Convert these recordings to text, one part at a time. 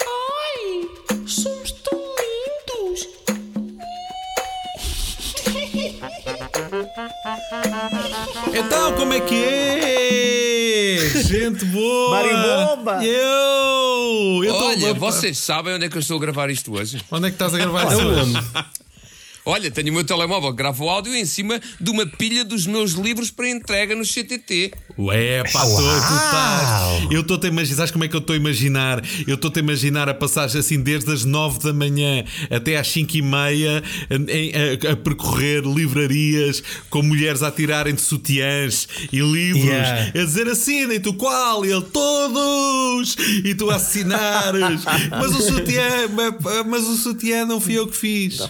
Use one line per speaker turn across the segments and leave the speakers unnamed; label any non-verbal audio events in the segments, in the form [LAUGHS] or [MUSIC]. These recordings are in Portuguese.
Ai, somos tão lindos.
Então, como é que é? [LAUGHS] Gente boa!
Mário Bomba!
Eu! eu tô-
Olha, vocês sabem onde é que eu estou a gravar isto hoje?
Onde é que estás a gravar isso? hoje? [LAUGHS]
Olha, tenho o meu telemóvel que grava o áudio em cima de uma pilha dos meus livros para entrega no CTT.
Ué, pá, tô- tu estás. Eu estou a imaginar, sabes como é que eu estou a imaginar? Eu estou a imaginar a passagem assim desde as 9 da manhã até às 5 e meia em- a, a percorrer livrarias com mulheres a tirarem de sutiãs e livros
Yeah.
a dizer assinem, tu qual? E ele todos! E tu a assinares, [LAUGHS] mas o sutiã, mas, mas o sutiã não fui eu que fiz.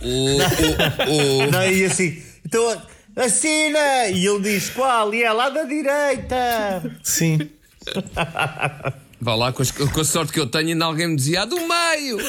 O, o, o, [LAUGHS]
Não, e assim, então assina! E ele diz qual? E é lá da direita!
Sim. [LAUGHS]
Vá lá, com, as- com a sorte que eu tenho, ainda alguém me dizia, ah, do meio! [LAUGHS]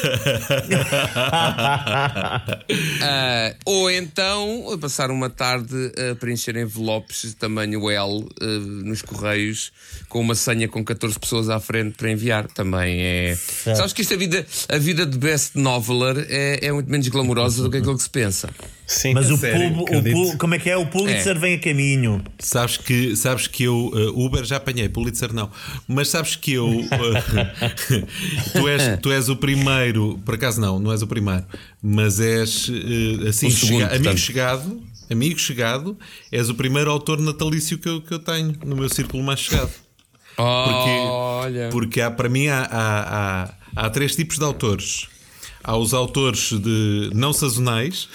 Ah, ou então passar uma tarde a preencher envelopes de tamanho L ah, nos correios com uma senha com 14 pessoas à frente para enviar. Também é. Sabes que isto, a vida, a vida de best noveler é, é muito menos glamourosa do que aquilo que se pensa.
Sim.
Mas o,
Sério,
pub- o pul- como é que é? O Pulitzer
É.
vem a caminho.
Sabes que, sabes que eu, uh, Uber já apanhei, Pulitzer não, mas sabes que eu, uh, [LAUGHS] tu, és, tu és o primeiro, por acaso não, não és o primeiro, mas és uh, assim,
segundo,
chega- amigo chegado, amigo chegado, és o primeiro autor natalício que eu, que eu tenho no meu círculo mais chegado. Porque,
Olha.
porque há, para mim há, há, há, há três tipos de autores. Há os autores de não sazonais.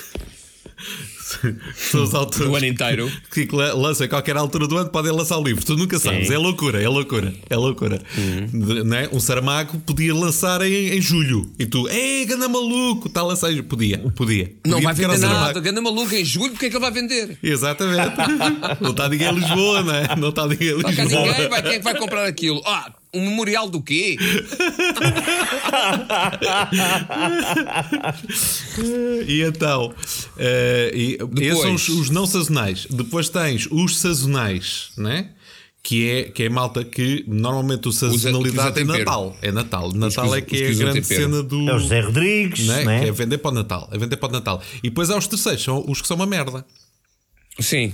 São os autores
Do ano inteiro. [LAUGHS]
que lançam a qualquer altura do ano, podem lançar o livro. Tu nunca sabes. É loucura, é loucura, é loucura. De- não é? Um Saramago podia lançar em, em julho e tu, ei, ganda maluco, está a lançar em julho. Podia, podia.
Não
Podia
vai vender nada, ganda maluco em julho, porque é que ele vai vender?
Exatamente. [LAUGHS] não está ninguém em Lisboa, não é? Não está ninguém em
Não
Lisboa.
ninguém, vai, quem é que vai comprar aquilo? Ah, um memorial do quê?
E então, eh, e esses são os,
Depois.
os não sazonais. Depois tens os sazonais, né? Que é, que é malta que normalmente o sazonalidade é. Natal. É Natal. Natal
usa-
é que
os
é a grande
tempero.
cena do.
É o José Rodrigues,
né?
né?
Que é vender para o Natal. É vender para o Natal. E depois há os terceiros, são os que são uma merda.
Sim,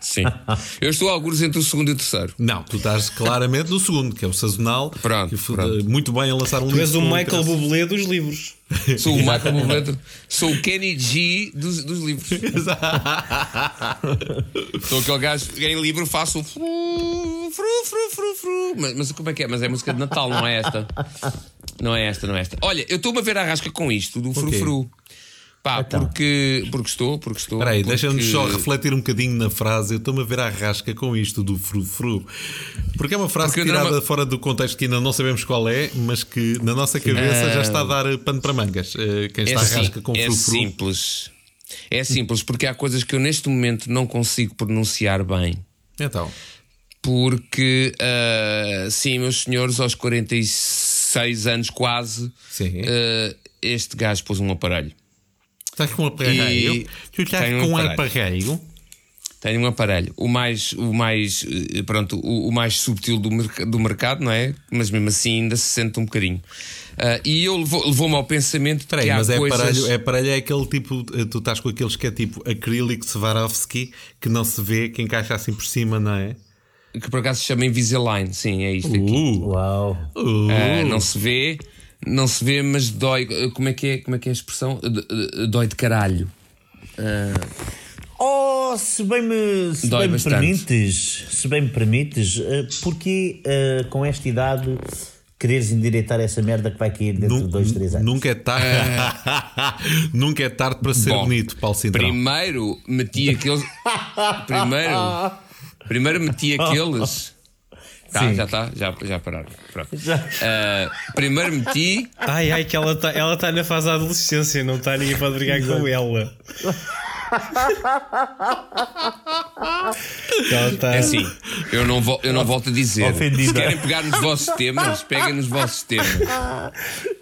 sim. [LAUGHS] Eu estou a alguns entre o segundo e o terceiro.
Não, tu estás claramente no segundo, que é o sazonal.
Pronto,
que
pronto.
muito bem a lançar um
Tu
livro.
és o Michael. Bublé dos livros. [LAUGHS]
Sou o Michael Bublé, sou o Kenny G dos, dos livros. Sou aquele gajo que em livro faço o fru, fru, fru, fru, fru. Mas, mas como é que é? Mas é música de Natal, não é esta. Não é esta, não é esta. Olha, eu estou-me a ver a rasca com isto do frufru. Pá, porque, porque estou, porque estou.
Espera aí,
porque...
deixa-me só refletir um bocadinho na frase. Eu estou-me a ver à rasca com isto do frufru. Porque é uma frase
Porque
tirada
não-
fora do contexto que ainda não sabemos qual é, mas que na nossa cabeça já está a dar pano para mangas. Eh, Quem
É,
está à
sim-
rasca com
é
frufru.
simples. É simples, porque há coisas que eu neste momento não consigo pronunciar bem.
Então,
Porque, ah, sim, meus senhores, aos 46 anos quase,
Sim.
ah, este gajo pôs um aparelho.
Estás com um aparelho?
E
Tu estás
tenho
com
um aparelho.
aparelho?
Tenho um aparelho, o mais, o mais, eh, pronto, o, o mais subtil do, merc- do mercado, não é? Mas mesmo assim ainda se sente um bocadinho. Ah, e eu levou- levou-me ao pensamento
Espera
que
aí,
há
mas é
coisas...
aparelho, é aparelho é aquele tipo, eh, tu estás com aqueles que é tipo acrílico Swarovski, que não se vê, que encaixa assim por cima, não é?
que por acaso se chama Invisalign, sim, é isto aqui.
Uh,
Uau.
uh.
Ah, não se vê, não se vê, mas dói. Como é que é, como é, que é a expressão? D- d- Dói de caralho.
Oh, se bem me, se
Dói
bem me permites, se bem me permites, eh, porquê eh, com esta idade quereres endireitar essa merda que vai cair dentro de dois, três anos?
Nunca é tarde. [LAUGHS] nunca é tarde para ser
Bom,
bonito, Paulo Cintrão.
Primeiro meti aqueles. [LAUGHS] primeiro, primeiro meti aqueles. Tá,
Sim.
já está, já, já pararam.
Já.
Ah, primeiro meti.
Ai, ai, que ela está ela tá na fase da adolescência, não está ninguém para brigar com ela. Ela está.
É assim, eu não, vo- eu não volto a dizer.
Ofendida.
Se querem pegar nos vossos temas, peguem nos vossos temas.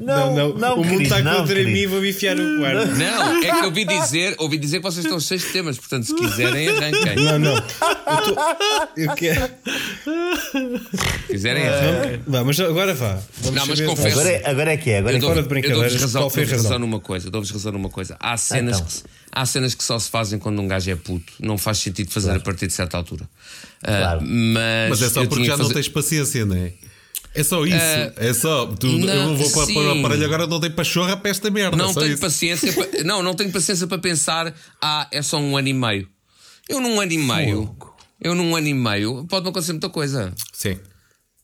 Não, não, o mundo está
não,
contra
querido.
mim, vou me enfiar no quarto.
Não, é que ouvi dizer, ouvi dizer que vocês estão de temas, portanto, se quiserem, arranquem.
Não, não. Eu, tô, eu quero.
Se quiserem, arranquem.
Vá, mas agora vá. Vamos
Não, mas confesso-
Agora é, agora é que é. Agora é
Eu dou- eu
brincadeiras,
dou-vos razão,
qual foi a
dou-vos razão
razão?
numa coisa. Dou-vos razão numa coisa. Há cenas,
Então.
que, há cenas que só se fazem quando um gajo é puto. Não faz sentido fazer a partir de certa altura. Ah,
Claro.
mas,
Mas é só
eu
porque já
que
não
fazer-
tens paciência, não é? É só isso. é só. Tu,
não,
eu vou para, para o
sim.
aparelho agora, não tenho pachorra para esta merda.
Não
só
tenho
isso.
paciência para, [LAUGHS] não, não tenho paciência para pensar, ah, é só um ano e meio. Eu num ano e meio, eu num ano e meio, pode-me acontecer muita coisa.
Sim.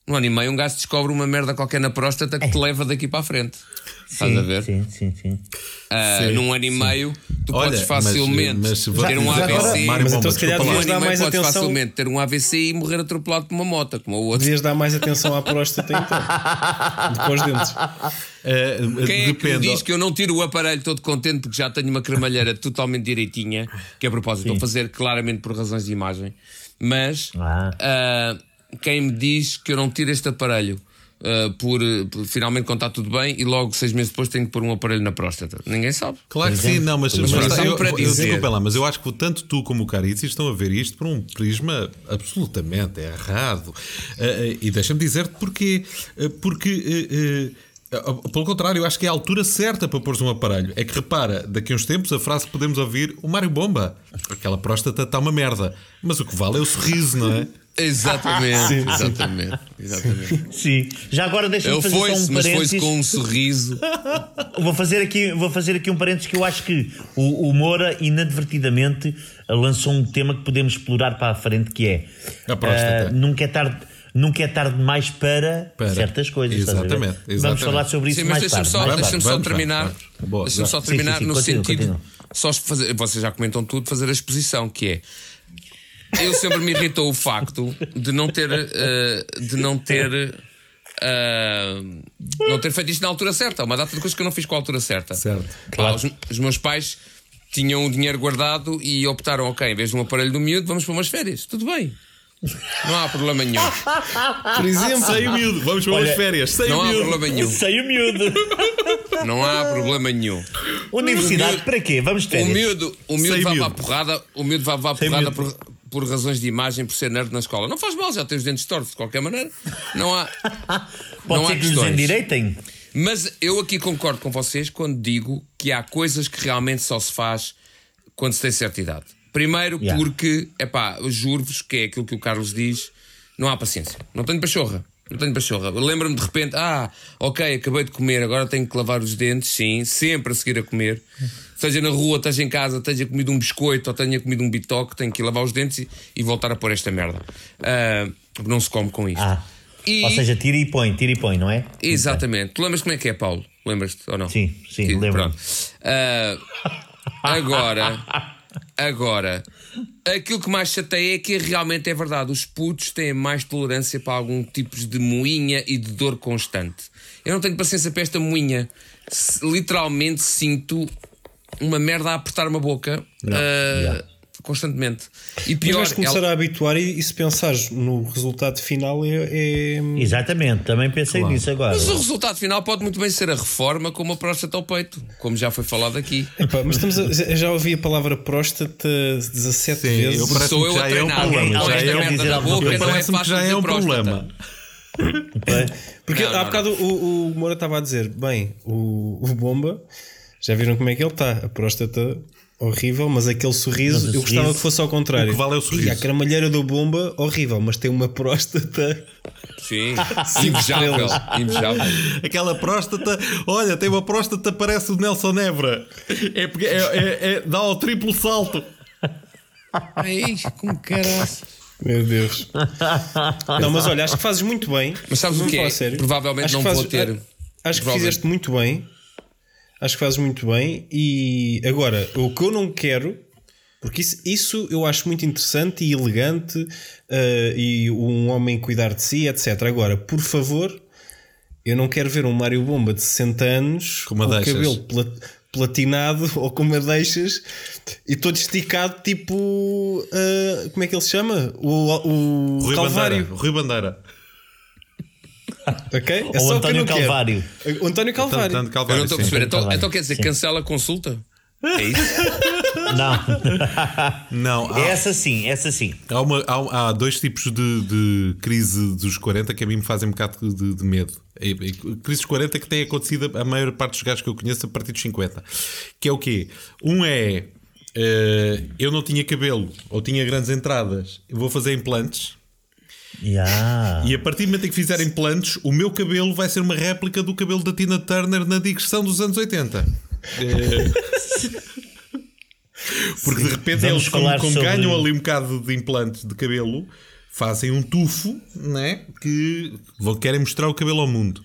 Num ano e meio, um gajo descobre uma merda qualquer na próstata que te leva daqui para a frente. Estás a ver?
Sim, sim, sim.
Ah,
Sim,
num ano e meio, tu
Olha,
podes
mas-
facilmente
mas-
ter um
já agora-
AVC.
Mário
Mas então se calhar devias
e
dar
meio
mais
podes
atenção.
facilmente ter um AVC e morrer atropelado por uma moto, como o outro.
Devias dar mais atenção à próstata então. Depois dentes. [LAUGHS]
Eh,
Quem é que diz que eu não tiro o aparelho todo contente porque já tenho uma cremalheira totalmente direitinha? Que a propósito, estou a fazer claramente por razões de imagem. Mas
Ah.
ah, quem me diz que eu não tiro este aparelho ah, por, por finalmente está tudo bem e logo seis meses depois tenho que pôr um aparelho na próstata? Ninguém sabe.
Claro que sim, não, mas, mas
exemplo.
eu,
para
eu,
dizer.
desculpa lá, mas eu acho que tanto tu como o Carici estão a ver isto por um prisma absolutamente errado. Eh, eh, e deixa-me dizer-te porquê. Porque. pelo contrário, eu acho que é a altura certa para pôr um aparelho. É que repara, daqui a uns tempos a frase que podemos ouvir: o Mário Bomba, aquela próstata está uma merda. Mas o que vale é o sorriso, não é?
Exatamente, exatamente, exatamente.
Sim. Já agora deixa-me fazer só
foi-se,
um
mas
parênteses.
foi-se com um sorriso. [LAUGHS]
Vou fazer, aqui, vou fazer aqui um parênteses que eu acho que o, o Moura inadvertidamente lançou um tema que podemos explorar para a frente que é ah, nunca é tarde Nunca é tarde demais para,
Para.
certas coisas. estás a ver?
Exatamente,
Vamos
exatamente.
falar sobre isso
Sim, mas
mais
deixa-me
tarde.
só,
mais
Vamos,
deixa
tarde.
só terminar. Deixa-me só
sim,
terminar
sim,
no
continua,
sentido.
continua.
Só fazer, vocês já comentam tudo, fazer a exposição, que é. Eu sempre me irritou o facto de não ter. eh, de não ter. eh, não ter feito isto na altura certa. Uma data de coisas que eu não fiz com a altura certa.
Certo.
Pá, os, os meus pais tinham o dinheiro guardado e optaram, ok, em vez de um aparelho do miúdo, vamos para umas férias. Tudo bem. Não há problema nenhum.
Por exemplo,
Sem o miúdo, vamos para umas
Olha,
férias. Sem
Não
o
há
miúdo.
problema nenhum.
Sei o miúdo.
Não há problema nenhum.
Universidade,
miúdo-
para quê? Vamos ter.
O miúdo, o miúdo
Sem
vai
miúdo.
para a porrada, o miúdo vai para a
Sem
porrada
miúdo.
Por, razões de imagem, por ser nerd na escola. Não faz mal, já tem os dentes tortos de qualquer maneira. Não há. [LAUGHS]
Pode
não
ser
há
que
questões.
endireitem.
Mas eu aqui concordo com vocês quando digo que há coisas que realmente só se faz quando se tem certa idade. Primeiro,
Yeah.
porque, epá, eu juro-vos que é aquilo que o Carlos diz: não há paciência. Não tenho pachorra. Não tenho pachorra. Lembro-me de repente, ah, ok, acabei de comer, agora tenho que lavar os dentes, sim, sempre a seguir a comer. Seja na rua, esteja em casa, tenha comido um biscoito ou tenha comido um bitoque, tenho que ir lavar os dentes e, e voltar a pôr esta merda. Porque não se come com isto.
Ah.
E-
Ou seja, tira e põe, tira e põe, não é?
Exatamente. Tu lembras como é que é, Paulo? Lembras-te ou não?
Sim, sim, lembro-me.
Pronto. Ah, agora, agora, aquilo que mais chateia é que realmente é verdade. Os putos têm mais tolerância para algum tipo de moinha e de dor constante. Eu não tenho paciência para esta moinha. Literalmente sinto uma merda a apertar-me a boca.
yeah.
Constantemente. E
Mas
pior,
vais começar
ela-
a habituar e, e se pensares no resultado final é. é-
Exatamente, também pensei nisso agora.
Mas o resultado final pode muito bem ser a reforma com uma próstata ao peito, como já foi falado aqui.
Epá, mas estamos a- já ouvi a palavra próstata 17
Sim,
vezes.
eu
Sou eu
já
a
é um
treinar
problema,
com
já
esta
é um-
dizer
boca, não é fácil
já é um
próstata.
problema.
Porque
Não,
há
não,
bocado o, o Moura estava a dizer: bem, o, o Bomba, já viram como é que ele está? A próstata horrível, mas aquele sorriso,
Mas o
eu gostava
sorriso-
que fosse ao contrário.
O que vale é o sorriso.
E a cramalheira do Bomba, horrível, mas tem uma próstata.
Sim, [LAUGHS] invejável, invejável.
Aquela próstata, olha, tem uma próstata, parece o Nelson Nebra. É, porque- é, é- é- dá ao triplo salto.
Ai, como caraças.
Meu Deus. não, mas olha, acho que fazes muito bem.
Mas sabes o que é?
sério.
Provavelmente
Acho
não
que
vou
fazes-
ter.
Acho que fizeste muito bem. Acho que fazes muito bem. E agora, o que eu não quero, porque isso, isso eu acho muito interessante e elegante, eh, e um homem cuidar de si, etc. Agora, por favor, eu não quero ver um Mário Bomba de 60 anos
Com uma
o cabelo platinado [LAUGHS] ou com madeixas e todo esticado, tipo. ah, como é que ele se chama? O, o
Rui
Calvário.
Bandeira. Rui Bandeira. [LAUGHS]
Ok? É
Ou
só o
António
quero.
Calvário.
O António Calvário.
Eu
Calvário,
não estou a perceber. Então, então quer dizer,
Sim.
cancela a consulta? É isso? [LAUGHS]
Não, [LAUGHS]
Não, há,
essa sim, essa sim.
há, uma- há- há dois tipos de, de crise dos 40 que a mim me fazem um bocado de, de medo. E- e- Crise dos 40 que tem acontecido a maior parte dos gajos que eu conheço a partir dos 50. Que é o quê? Um é eh, eu não tinha cabelo ou tinha grandes entradas, eu vou fazer implantes.
Yeah.
E a partir do momento em que fizer implantes, o meu cabelo vai ser uma réplica do cabelo da Tina Turner na digressão dos anos 80. É. [LAUGHS] Porque de repente
Vamos
eles, como, como
sobre-
ganham ali um bocado de implantes de cabelo, fazem um tufo né? que vão- querem mostrar o cabelo ao mundo.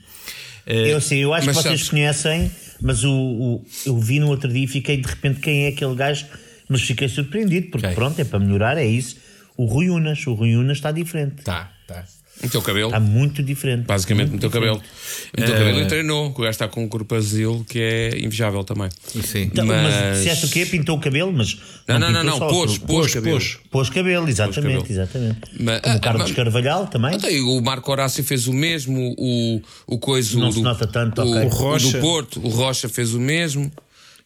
Eu sei, eu acho
Mas
que vocês
sabes-
conhecem, mas o, o- eu vi no outro dia e fiquei de repente quem é aquele gajo, mas fiquei surpreendido, porque
Quem?
pronto, é para melhorar, é isso. O Rui Unas, o Rui Unas está diferente.
Tá, tá.
O teu cabelo?
Está muito diferente.
Basicamente, o
Muito
teu cabelo.
diferente.
O teu cabelo e treinou. que O gajo está com um corpazil que é invejável também.
Sim.
Então, mas...
Mas-
disseste o quê? Pintou o cabelo, mas.
Não, não, não,
pintou
não.
só,
Pôs,
pôs,
pôs cabelo.
pôs.
pôs cabelo, exatamente,
cabelo.
exatamente.
Mas-
Como
ah,
o Carlos
mas-
Carvalhal também.
Então, e o Marco Horácio fez o mesmo, o, o coisa
Não
do,
se nota tanto,
o,
ok.
o
O Rocha.
do Porto, o Rocha fez o mesmo,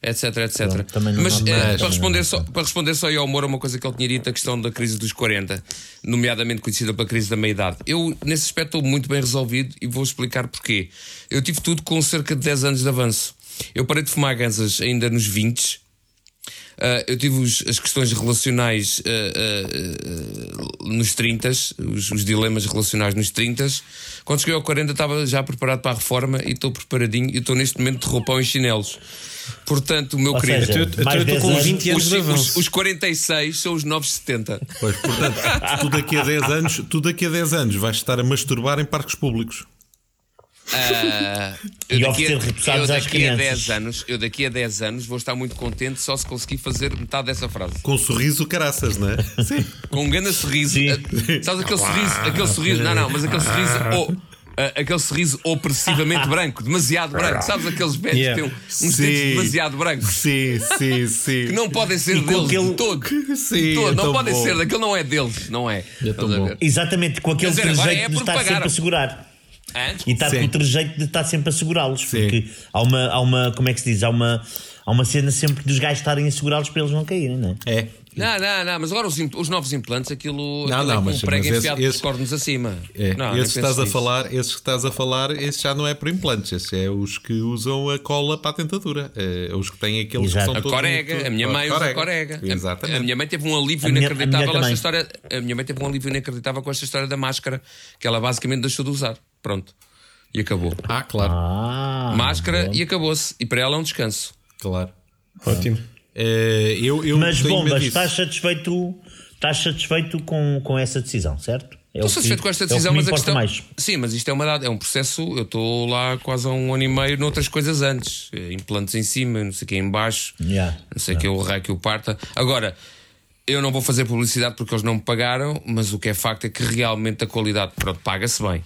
etc, etc.
Pronto,
Mas eh,
tanto,
para, responder só, para responder só ao Moura, uma coisa que ele tinha dito, a questão da crise dos 40, nomeadamente conhecida pela crise da meia-idade. Eu, nesse aspecto, estou muito bem resolvido e vou explicar porquê. Eu tive tudo com cerca de 10 anos de avanço. Eu parei de fumar gansas ainda nos 20 Uh, eu tive os- as questões relacionais uh, uh, uh, nos 30, os, os dilemas relacionais nos 30. Quando cheguei ao 40, estava já preparado para a reforma e estou preparadinho e estou neste momento de roupão e chinelos. Portanto, o meu
Ou
querido,
seja,
Eu- eu- eu
mais
estou
10
com
anos.
20 anos
os,
de
os,
avanço.
os 46 são os novos 70.
Pois, portanto, tu daqui a 10 anos, tu daqui a 10 anos vais estar a masturbar em parques públicos.
Ah,
E
eu daqui,
oferecer
a,
repousados
eu daqui a
crianças.
10 anos, eu daqui a 10 anos vou estar muito contente só se conseguir fazer metade dessa frase.
Com um sorriso caraças, não é? [LAUGHS] Sim.
com um grande sorriso.
Sim.
Ah, Sabes aquele sorriso, aquele sorriso, não, não, mas aquele sorriso, [LAUGHS] o- ah, aquele sorriso opressivamente branco, demasiado branco. Sabes aqueles velhos
Yeah.
que têm um- uns dentes demasiado brancos
Sim, sim, sim.
que não podem ser deles
aquele-
de todo. [LAUGHS]
Sim,
De todo,
é
não podem
bom.
ser, daquele não é deles, não é.
É?
Exatamente, com aquele
dizer,
trejeito
é
de
porque
estar sempre a segurar. E estar
Sim.
com o trejeito de estar sempre a segurá-los. Porque há uma, há uma, como é que se diz? Há uma, há uma cena sempre dos gajos estarem a segurá-los para eles não caírem, não é?
É.
Não, não, não, mas agora os, os novos implantes, aquilo,
Não,
aquilo
não,
é com
mas-
um prego
mas esse-
enfiado
esse-
acima.
É,
Não, nem
esses que
penses
estás a falar, esses que estás a falar, esse já não é por implantes, esse é os que usam a cola para a dentadura. É, os que têm aqueles
Exato.
que são
A
todos
corega,
muito-
a minha mãe usa a corega. A-
Exatamente.
A minha mãe teve um alívio
A minha-
inacreditável
a minha
esta história. A minha mãe teve um alívio inacreditável com esta história da máscara, que ela basicamente deixou de usar. Pronto. E acabou.
Ah, claro,
Ah,
Máscara e acabou-se. E para ela é um descanso.
Claro.
Ótimo.
É, eu, eu
Mas bombas, estás satisfeito, estás satisfeito com, com essa decisão, certo? É
Estou
que-
satisfeito com esta
é que
decisão,
me
mas a questão.
mais.
Sim, mas isto é uma data, é um processo. Eu estou lá quase há um ano e meio noutras coisas antes. Eh, Implantes em cima, não sei o que em baixo.
Yeah.
Não sei o que é o raio que o parta. Agora, eu não vou fazer publicidade porque eles não me pagaram, mas o que é facto é que realmente a qualidade, pronto, paga-se bem.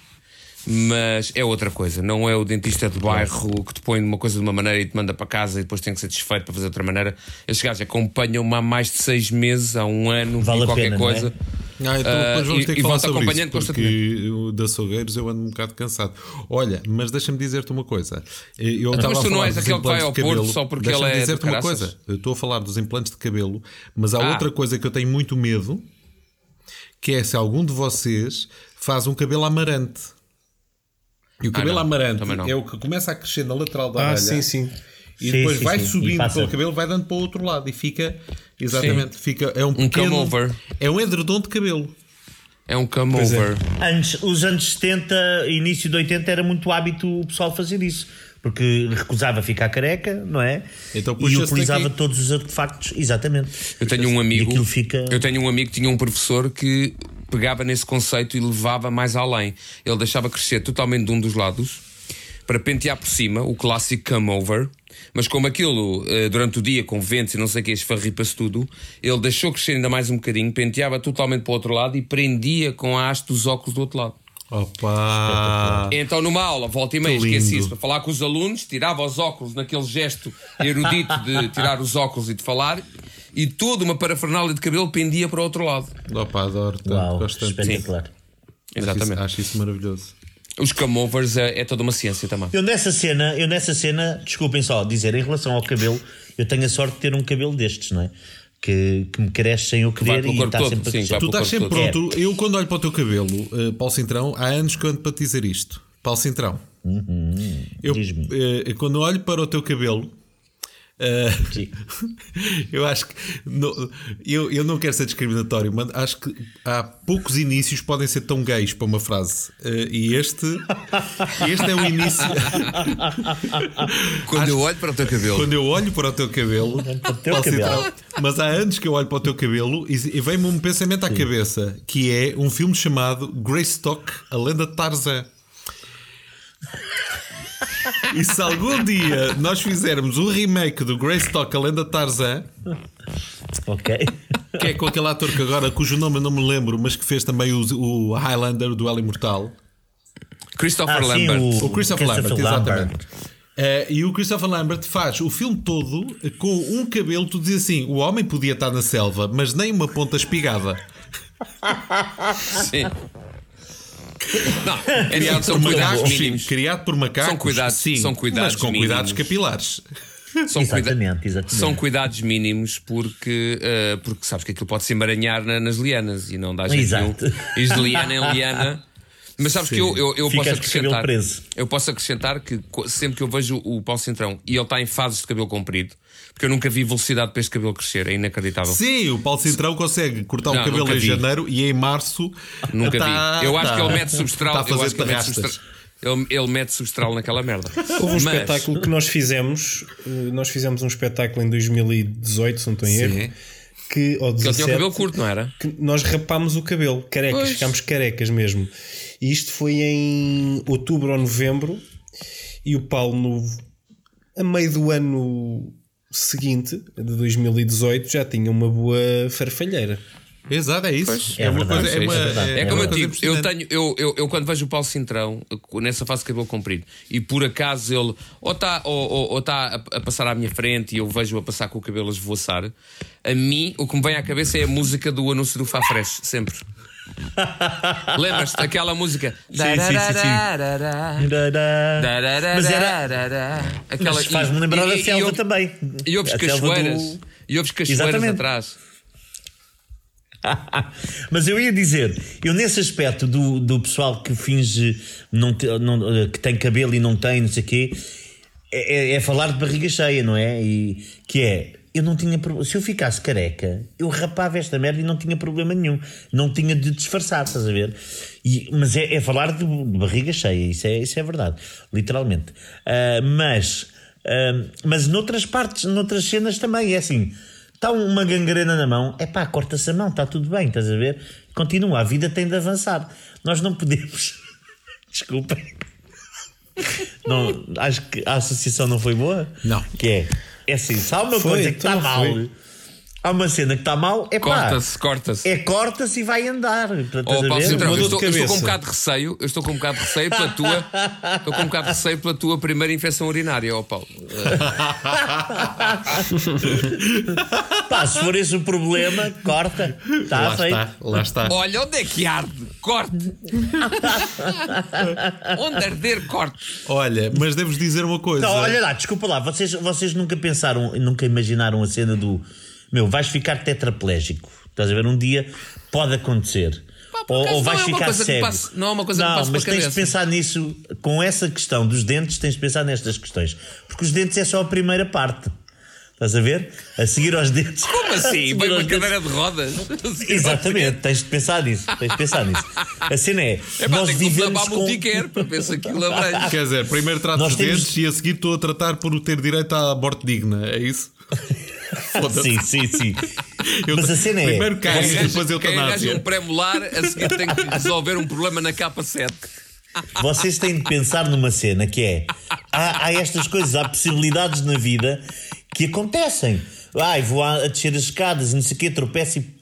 Mas é outra coisa, não é o dentista de bairro que te põe uma coisa de uma maneira e te manda para casa e depois tem que ser desfeito para fazer de outra maneira. Estes gajos acompanham-me há mais de seis meses, há um ano,
Vale
e qualquer
pena, não é?
coisa.
Ah, então
Ah,
depois vamos
e-
ter que
e
falar sobre
acompanhando
isso, porque o da Sogueiros eu ando um bocado cansado. Olha, mas deixa-me dizer-te uma coisa. Eu estava
Então, mas tu não és aquele que vai ao Porto
cabelo.
só porque
Deixa-me
ele é
dizer-te
do
uma coisa. Eu estou a falar dos implantes de cabelo, mas há
Ah.
outra coisa que eu tenho muito medo, que é se algum de vocês faz um cabelo amarante. E o cabelo
não,
amarante é o que começa a crescer na lateral da
Ah,
orelha.
sim, sim.
E
Sim,
depois
sim,
vai
sim.
Subindo
passa.
pelo cabelo, vai dando para o outro lado e fica exatamente, fica é um pequeno
come over.
é um edredom de cabelo.
É um come
Pois é.
over.
Antes, os anos 70, início de 80, era muito hábito o pessoal fazer isso. Porque recusava ficar careca, não é?
Então
e utilizava todos os artefactos, exatamente.
Eu tenho um amigo.
fica-
Eu tenho um amigo que tinha um professor que pegava nesse conceito e levava mais além. Ele deixava crescer totalmente de um dos lados para pentear por cima, o clássico come over. Mas como aquilo, eh, durante o dia, com ventos e não sei o que, esfarripa-se tudo, ele deixou crescer ainda mais um bocadinho, penteava totalmente para o outro lado e prendia com a haste dos óculos do outro lado.
Opa!
Então, numa aula, volta e meia,
Que lindo.
esqueci-se para falar com os alunos, tirava os óculos naquele gesto erudito de tirar os óculos e de falar, e toda uma parafernália de cabelo pendia para o outro lado.
Opa, adoro tanto,
Uau,
gosto tanto.
espetacular.
Acho isso,
Exatamente.
acho isso maravilhoso.
Os camovers é, é toda uma ciência também.
Eu nessa cena, eu nessa cena, desculpem só dizer, em relação ao cabelo, eu tenho a sorte de ter um cabelo destes, não é? Que, que me cresce sem eu querer e
corpo
está
todo,
sempre a
sim, vai
Tu estás sempre
todo.
pronto. Eu, quando olho para o teu cabelo, eh, Paulo Cintrão, há anos que eu ando para te dizer isto. Paulo Cintrão, eu,
diz-me.
eh, quando olho para o teu cabelo,
Sim. [LAUGHS]
eu acho que não- eu, eu não quero ser discriminatório, mas acho que há poucos inícios que podem ser tão gays para uma frase. Eh, e este, este é o início. [LAUGHS]
Quando eu olho para o teu cabelo,
Quando eu olho para o teu cabelo,
o teu cabelo.
Mas há anos que eu olho para o teu cabelo e, e vem-me um pensamento à cabeça que é um filme chamado Greystock, a lenda de Tarzan. E se algum dia nós fizermos um remake do Greystock, a lenda de Tarzan,
Ok.
que é com aquele ator que agora, cujo nome eu não me lembro, mas que fez também o, o Highlander do El Imortal,
Christopher
Ah, sim,
Lambert.
o Christopher, Lambert, exatamente. Eh, e o Christopher Lambert faz o filme todo com um cabelo, tu dizes assim: o homem podia estar na selva, mas nem uma ponta espigada.
Sim. Não, é
Criado
são
por
cuidados
macacos, sim,
mínimos.
criado por macacos,
São cuidados-
sim,
são cuidados
mas com cuidados
mínimos.
capilares.
São, cuida-
Exatamente, exatamente.
são cuidados mínimos porque, eh, porque sabes que aquilo pode se emaranhar na- nas lianas e não dá jeito
Exato.
nenhum. De liana em liana. Mas sabes que eu, eu, eu posso acrescentar.
preso.
Eu posso acrescentar que sempre que eu vejo o Paulo Centrão e ele está em fases de cabelo comprido, porque eu nunca vi velocidade para este cabelo crescer, é inacreditável.
Sim, o Paulo Cintrão consegue cortar
Não,
o cabelo em
vi.
janeiro e em março.
Nunca
tá-
vi. Eu acho
tá-
que ele mete substral.
Está a
eu
fazer
acho que ele mete
tarrastas.
substral. Ele, ele mete substral naquela merda.
Houve um
Mas-
espetáculo que nós fizemos, eh, nós fizemos um espetáculo em 2018, se não estou em erro, que, ou
Ele tinha
17,
o cabelo curto, não era?
que nós rapámos o cabelo, carecas,
Pois.
ficámos carecas mesmo. E isto foi em outubro ou novembro, e o Paulo, no, a meio do ano seguinte, de 2018, já tinha uma boa farfalheira.
Exato, é isso.
É
uma
verdade,
coisa. É,
é
uma.
É
É
como eu digo, eu, tenho, eu, eu, eu quando vejo o Paulo Cintrão nessa fase de cabelo comprido e por acaso ele ou está ou, ou, ou tá a, a passar à minha frente e eu vejo-o a passar com o cabelo a esvoaçar, a mim o que me vem à cabeça é a música do anúncio do Fafresh, sempre. [LAUGHS] Lembras-te daquela música?
sim, sim. Mas era.
Aquela,
faz-me lembrar da selva também.
E ouves cachoeiras. E ouves cachoeiras atrás.
Mas eu ia dizer, eu nesse aspecto do, do pessoal que finge não não- que tem cabelo e não tem, não sei o quê, é- é falar de barriga cheia, não é? E, que é, eu não tinha se eu ficasse careca, eu rapava esta merda e não tinha problema nenhum, não tinha de disfarçar, estás a ver? E- mas é, é falar de, de barriga cheia, isso é, isso é verdade, literalmente. Ah, mas, ah, mas noutras partes, noutras cenas também é assim. Está uma gangrena na mão, é pá, corta-se a mão, está tudo bem, estás a ver? Continua, a vida tem de avançar. Nós não podemos. [LAUGHS] Desculpem. Não, acho que a associação não foi boa.
Não.
Que é, é assim, há uma
Foi,
coisa que está
então
mal,
foi.
Há uma cena que está mal, é pá.
Corta-se, corta-se.
É corta-se e vai andar.
Oh,
a
Paulo
Uma
eu estou, eu estou com um bocado de receio, eu estou com um bocado de receio pela tua, [LAUGHS] estou com um bocado de receio pela tua primeira infecção urinária, ó Paulo. [LAUGHS]
Pá, se for esse o problema, corta. Está
Lá
feito.
está, lá está.
Olha, onde é que arde? Corte! [LAUGHS] onde arder, corte!
Olha, mas devo dizer uma coisa.
Não, olha lá, desculpa lá, vocês, vocês nunca pensaram, nunca imaginaram a cena do meu, vais ficar tetraplégico. Estás a ver? Um dia pode acontecer.
Pá,
ou, ou
não
vais
é uma
ficar
coisa que
cego.
passe- não é uma coisa que
Não, mas tens de pensar nisso, com essa questão dos dentes, tens de pensar nestas questões. Porque os dentes é só a primeira parte. Estás a ver? A seguir aos dentes.
Como [LAUGHS] assim? Vai uma cadeira de rodas? [LAUGHS]
Exatamente, tens de pensar nisso. Tens de pensar nisso. A cena é, [LAUGHS]
É pá,
nós
que
vivemos
para a
com.
multicare para ver se aquilo abrange.
Quer dizer, primeiro trato os
temos-
dentes e a seguir estou a tratar por ter direito à morte digna, é isso? Foda-se.
Sim, sim, sim.
Eu-
Mas a cena é.
Primeiro cai
Quem
depois
Quem arranja
eutanásia.
um pré-molar, a seguir tem que resolver um problema na capa 7.
Vocês têm de pensar numa cena que é: há, há estas coisas, há possibilidades na vida que acontecem. Ai, vou a, a descer as escadas, não sei o quê, tropeço e.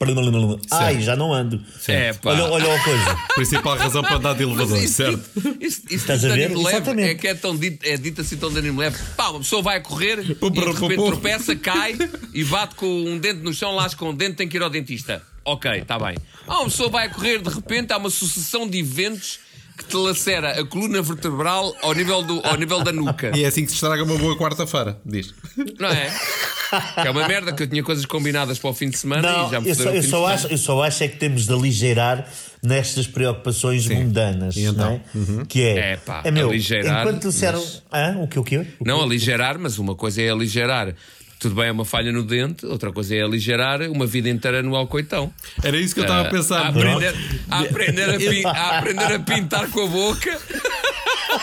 Ai, já não ando.
É, pá.
Olha, olha [LAUGHS] a coisa.
Principal razão para andar de elevador,
isso-
certo?
Isso, isso,
Estás
isso
a
de
ver?
leve
Exatamente.
é que é tão dito, é dito assim tão de anime leve. Pá, uma pessoa vai a correr e de repente tropeça, cai e bate com um dente no chão, lasca com um dente, tem que ir ao dentista. Ok, está bem. Ah, uma pessoa vai a correr, de repente há uma sucessão de eventos que te lacera a coluna vertebral ao nível, do, ao nível da nuca.
E é assim que se estraga uma boa quarta-feira, diz.
Não é? Que é uma merda que eu tinha coisas combinadas para o fim de semana
Não,
e já me
eu só, eu, só acho, eu só acho é que temos de aligeirar nestas preocupações mundanas.
E então?
não é? Que é.
É, pá,
meu,
aligeirar,
Enquanto disseram.
mas-
Hã? O que o quê? O
Não
quê?
aligerar, mas uma coisa é aligerar. Tudo bem, é uma falha no dente, outra coisa é aligerar uma vida inteira no alcoitão.
Era isso que eu estava a
Ah,
pensar.
A aprender, a, aprender a, pin- a aprender a pintar com a boca. [LAUGHS]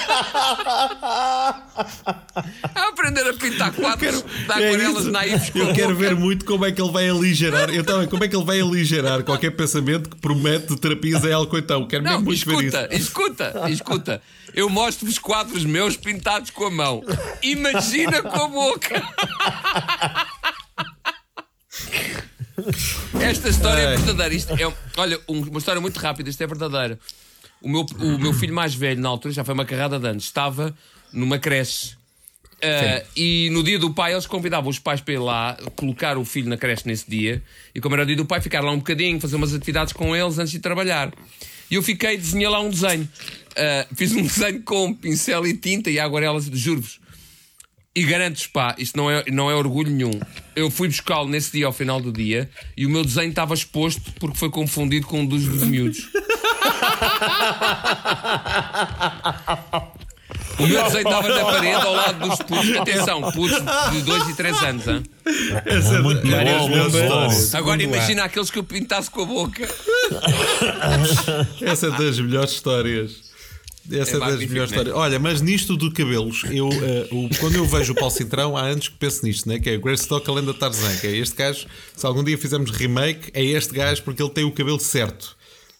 A aprender a pintar quadros de
É
aquarelas
isso.
naivos com a
Eu quero ver muito como é que ele vai aligerar. Eu também, como é que ele vai aligerar qualquer pensamento que promete terapias em Alcoitão. Quero mesmo
Não,
muito ver isso.
escuta, escuta, escuta. Eu mostro-vos quadros meus pintados com a mão. Imagina com a boca. [LAUGHS] Esta história é verdadeira. Isto é, olha, um- uma história muito rápida. Isto é verdadeira. O meu, o meu filho mais velho, na altura, já foi uma carrada de anos, estava numa creche. Ah, e no dia do pai eles convidavam os pais para ir lá colocar o filho na creche nesse dia e como era o dia do pai ficar lá um bocadinho fazer umas atividades com eles antes de trabalhar e eu fiquei desenhei lá um desenho Ah, fiz um [LAUGHS] desenho com pincel e tinta e aguarelas juro-vos e garanto-vos, pá, isto não é, não é orgulho nenhum. Eu fui buscá-lo nesse dia ao final do dia e o meu desenho estava exposto porque foi confundido com um dos, dos miúdos. O meu desenho estava na parede ao lado dos putos. Atenção, putos de 2 e 3 anos. hã?
Essa é
Muito bom.
histórias.
Agora imagina aqueles que eu pintasse com a boca.
Essa é das melhores histórias. Essa
É
é, das
magnífico,
melhores
né?
histórias. Olha, mas nisto do cabelos, eu, eh, o- quando eu vejo o Paulo Cintrão, há anos que penso nisto, né? que é o Greystock lenda Tarzan. Que é este gajo, se algum dia fizermos remake, é este gajo porque ele tem o cabelo certo.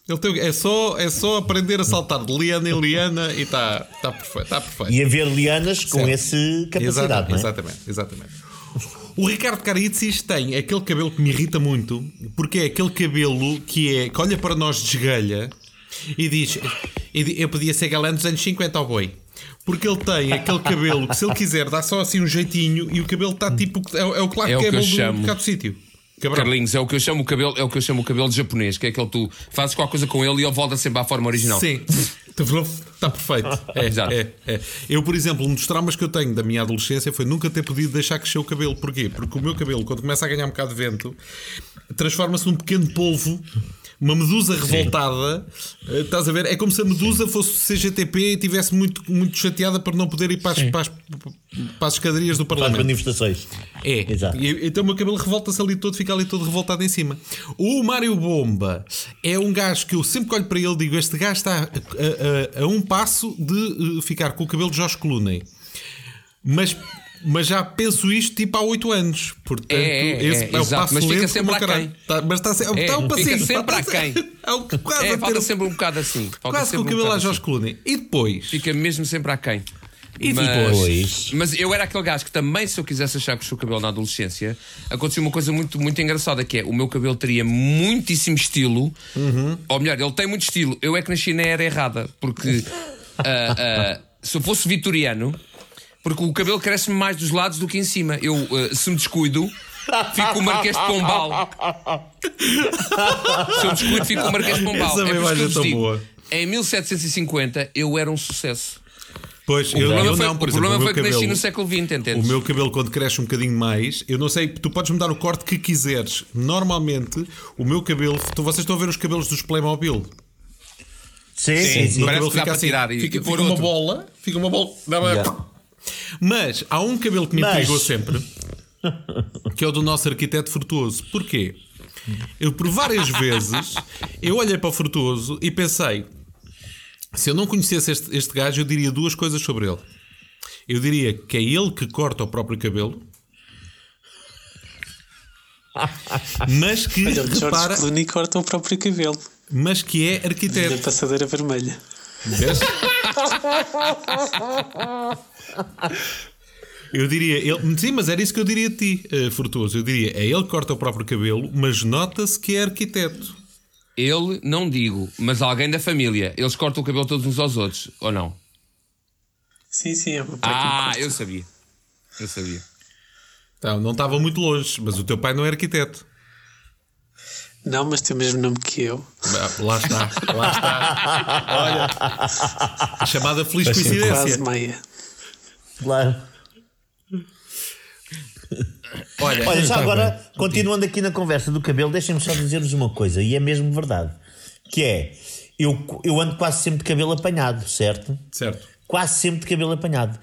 Ele tem, é, só, é só aprender a saltar de liana em liana e está tá perfeito. Tá perfeito.
E haver lianas com esse capacidade, não é?
Exatamente, exatamente. O Ricardo Caritzis tem aquele cabelo que me irrita muito, porque é aquele cabelo que é que olha para nós de esgalha e diz: di- Eu podia ser galã dos anos 50 ao boi. Porque ele tem aquele cabelo que, se ele quiser, dá só assim um jeitinho e o cabelo está tipo. É, o- é o Clark
É o que eu
Gable
chamo.
do, do sítio. Cabrão.
Carlinhos, é o que eu chamo o cabelo, é o que eu chamo o cabelo de japonês, que é aquele que tu fazes qualquer coisa com ele e ele volta sempre à forma original.
Sim, [LAUGHS] está perfeito. É, é, é. Eu, por exemplo, um dos traumas que eu tenho da minha adolescência foi nunca ter podido deixar crescer o cabelo. Porquê? Porque o meu cabelo, quando começa a ganhar um bocado de vento, transforma-se num pequeno polvo. Uma medusa revoltada, eh, estás a ver? É como se a medusa fosse CGTP e estivesse muito, muito chateada por não poder ir para as, para as, para as escadarias do Parlamento.
manifestações.
É,
Exato.
E- então o meu cabelo revolta-se ali todo, fica ali todo revoltado em cima. O Mário Bomba é um gajo que eu sempre que olho para ele digo: este gajo está a, a- a um passo de eh, ficar com o cabelo de Jorge Clooney. Mas, mas já penso isto tipo há 8 anos. Portanto,
É, é,
esse
é,
é, o
exato,
passo
mas fica sempre
o
aquém.
Tá, mas está, se-
É,
está um
fica
passinho.
sempre
está-
aquém. [LAUGHS]
É o quase,
É, falta
ter-
sempre um bocado assim.
Quase com o
sempre um
cabelo a Jorge
assim.
Clooney. E depois?
Fica mesmo sempre aquém.
E
mas,
depois?
mas eu era aquele gajo que também, se eu quisesse achar que o cabelo na adolescência, aconteceu uma coisa muito, muito engraçada: que é o meu cabelo teria muitíssimo estilo,
Uhum.
ou melhor, ele tem muito estilo. Eu é que nasci na era errada, porque [LAUGHS] ah, ah, se eu fosse vitoriano, porque o cabelo cresce-me mais dos lados do que em cima. Eu, ah, se me descuido. Fico o Marquês de Pombal. [LAUGHS] Se eu descuido, fico o Marquês de Pombal.
Essa
É por isso
imagem
que eu vos
tão
digo,
boa.
Em 1750 eu era um sucesso.
Pois,
O
eu,
problema
eu
foi,
não, por
o
exemplo,
problema foi que nasci
cabelo-
no século XX, entendes?
O meu cabelo, quando cresce um bocadinho mais, eu não sei, tu podes mudar o corte que quiseres. Normalmente, o meu cabelo, tu, vocês estão a ver os cabelos dos Playmobil.
Sim, sim,
Sim,
sim.
O cabelo fica
para
assim,
tirar e-
fica,
e pôr
fica uma bola, fica uma bola. Dá
Yeah.
Mas há um cabelo que me
Mas-
intrigou sempre, que é o do nosso arquiteto Frutuoso. Porquê? Eu, por várias vezes, eu olhei para o Frutuoso e pensei: se eu não conhecesse este, este gajo, eu diria duas coisas sobre ele. Eu diria que é ele que corta o próprio cabelo, mas que
Olha, George
repara,
Clooney corta o próprio cabelo
mas que é
da
arquiteto.
passadeira vermelha.
Vês? [LAUGHS] Eu diria, ele, sim, mas era isso que eu diria a ti, Fortuoso. Eu diria, é ele que corta o próprio cabelo, mas nota-se que é arquiteto.
Ele, não digo, mas alguém da família. Eles cortam o cabelo todos uns aos outros, ou não?
Sim, sim, é o meu pai que me
Ah, eu sabia. Eu sabia.
Então, não estava muito longe, mas o teu pai não é arquiteto.
Não, mas tem o mesmo nome que eu.
Lá está, lá está. Olha, a chamada feliz
Quase
coincidência.
meia.
Claro.
Olha,
Olha, já
tá
agora,
bem.
continuando aqui na conversa do cabelo, deixem-me só dizer-vos uma coisa, e é mesmo verdade, que é, eu, eu ando quase sempre de cabelo apanhado, certo?
Certo.
Quase sempre de cabelo apanhado.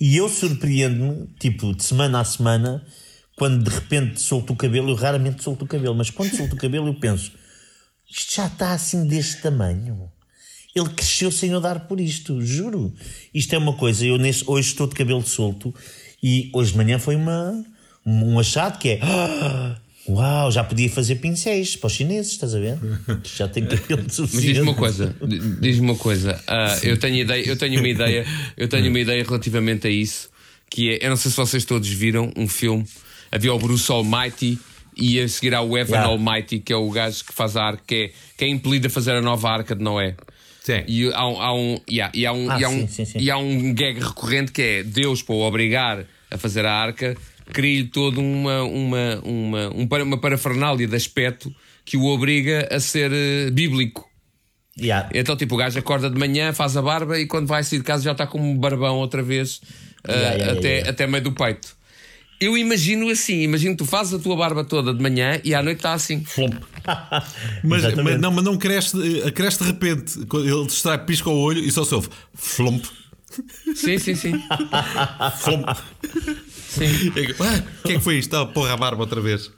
E eu surpreendo-me, tipo, de semana a semana, quando de repente solto o cabelo, eu raramente solto o cabelo, mas quando solto o cabelo eu penso, isto já está assim deste tamanho. Ele cresceu sem eu dar por isto, juro. Isto é uma coisa, eu nesse, hoje estou de cabelo solto e hoje de manhã foi uma, um achado que é. "Ah, Uau, já podia fazer pincéis para os chineses, estás a ver? Já tem cabelo
Mas
suficiente.
diz-me uma coisa, diz-me uma coisa. Ah, eu tenho ideia, eu tenho uma ideia, eu tenho uma ideia relativamente a isso, que é, eu não sei se vocês todos viram um filme, havia o Bruce Almighty e a seguir há o Evan
Yeah.
Almighty, que é o gajo que faz a arca, que é, que é impelido a fazer a nova arca de Noé.
Sim.
E há um, há um, yeah, e há um,
Ah,
e há um,
sim, sim, sim.
e há um gag recorrente que é Deus, para o obrigar a fazer a arca, cria-lhe toda uma, uma, uma, um para- uma parafernália de aspecto que o obriga a ser eh, bíblico.
Yeah.
Então, tipo, o gajo acorda de manhã, faz a barba e quando vai sair de casa já está com um barbão outra vez
yeah,
até, até meio do peito. Eu imagino assim, imagino que tu fazes a tua barba toda de manhã e à noite está assim.
Flop. [LAUGHS] Mas, mas não, mas não cresce, eh, cresce de repente. Ele distrai, pisca o olho e só se ouve flomp,
Sim, sim, sim.
flomp.
sim.
Ah, O que é que foi isto? Ah, porra, a barba outra vez.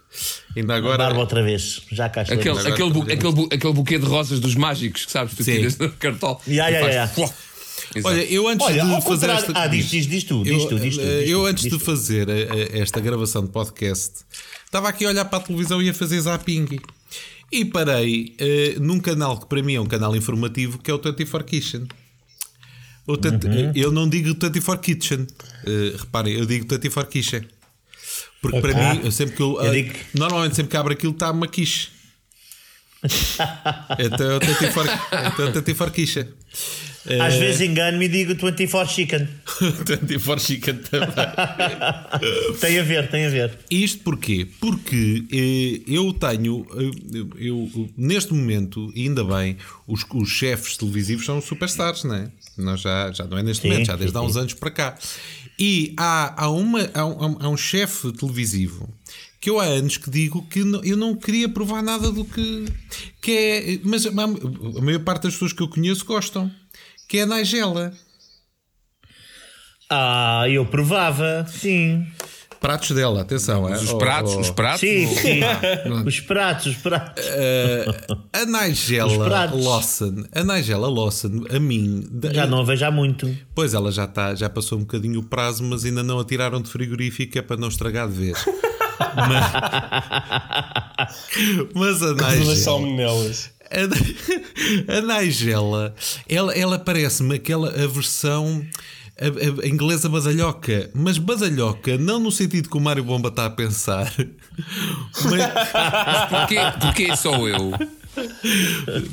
Ainda agora.
Barba outra vez, já cá.
Aquele, aquele, bu- aquele, bu- aquele buquê de rosas dos mágicos que sabes, tu
Sim.
tiras no cartol.
Yeah,
e
yeah,
faz
yeah.
Exato.
Olha, eu antes
Olha,
de fazer esta.
Ah, diz, diz, diz tu, diz
eu,
tu, diz tu,
eh,
diz
eu
tu,
antes
diz
de
tu.
fazer eh, eh, esta gravação de podcast, estava aqui a olhar para a televisão e a fazer zapping. E parei eh, num canal que para mim é um canal informativo que é o 24 Kitchen. O
Uhum.
Eu não digo 24 Kitchen, eh, reparem, eu digo 24 Kitchen. Porque para mim, eu sempre que eu,
eu digo-
normalmente sempre que abro aquilo está uma quiche. [LAUGHS] então é o 24 então é o 24 Kitchen.
Às vezes engano-me e digo 24 chicken. [LAUGHS]
24 Chicken também. [LAUGHS]
Tem a ver, tem a ver.
Isto porquê? Porque eh, eu tenho, eh, eu, eu, neste momento, ainda bem, os, os chefes televisivos são superstars, não é? Nós já, já não é neste
Sim,
momento, já
sim,
desde há
sim.
uns anos para cá. E há, há, uma, há, um, há um chefe televisivo que eu há anos que digo que não- eu não queria provar nada do que, que é. Mas a, a maior parte das pessoas que eu conheço gostam, que é a Nigela.
Ah, eu provava, sim.
Pratos dela, atenção. é?
Os
Oh,
pratos,
oh.
os pratos.
Sim,
o-
sim. Os pratos, os pratos.
A
Os
Nigella
pratos.
Lawson, a Nigella Lawson, a mim,
Já não a vejo há muito.
pois ela já está, já passou um bocadinho o prazo, mas ainda não a tiraram de frigorífico é para não estragar de vez. Mas, [LAUGHS] mas a Nigella, a, [LAUGHS] a Nigella, ela, ela parece-me aquela a versão a, a inglesa badalhoca, mas badalhoca não no sentido que o Mário Bomba está a pensar, [LAUGHS] mas,
Porquê, porquê sou eu?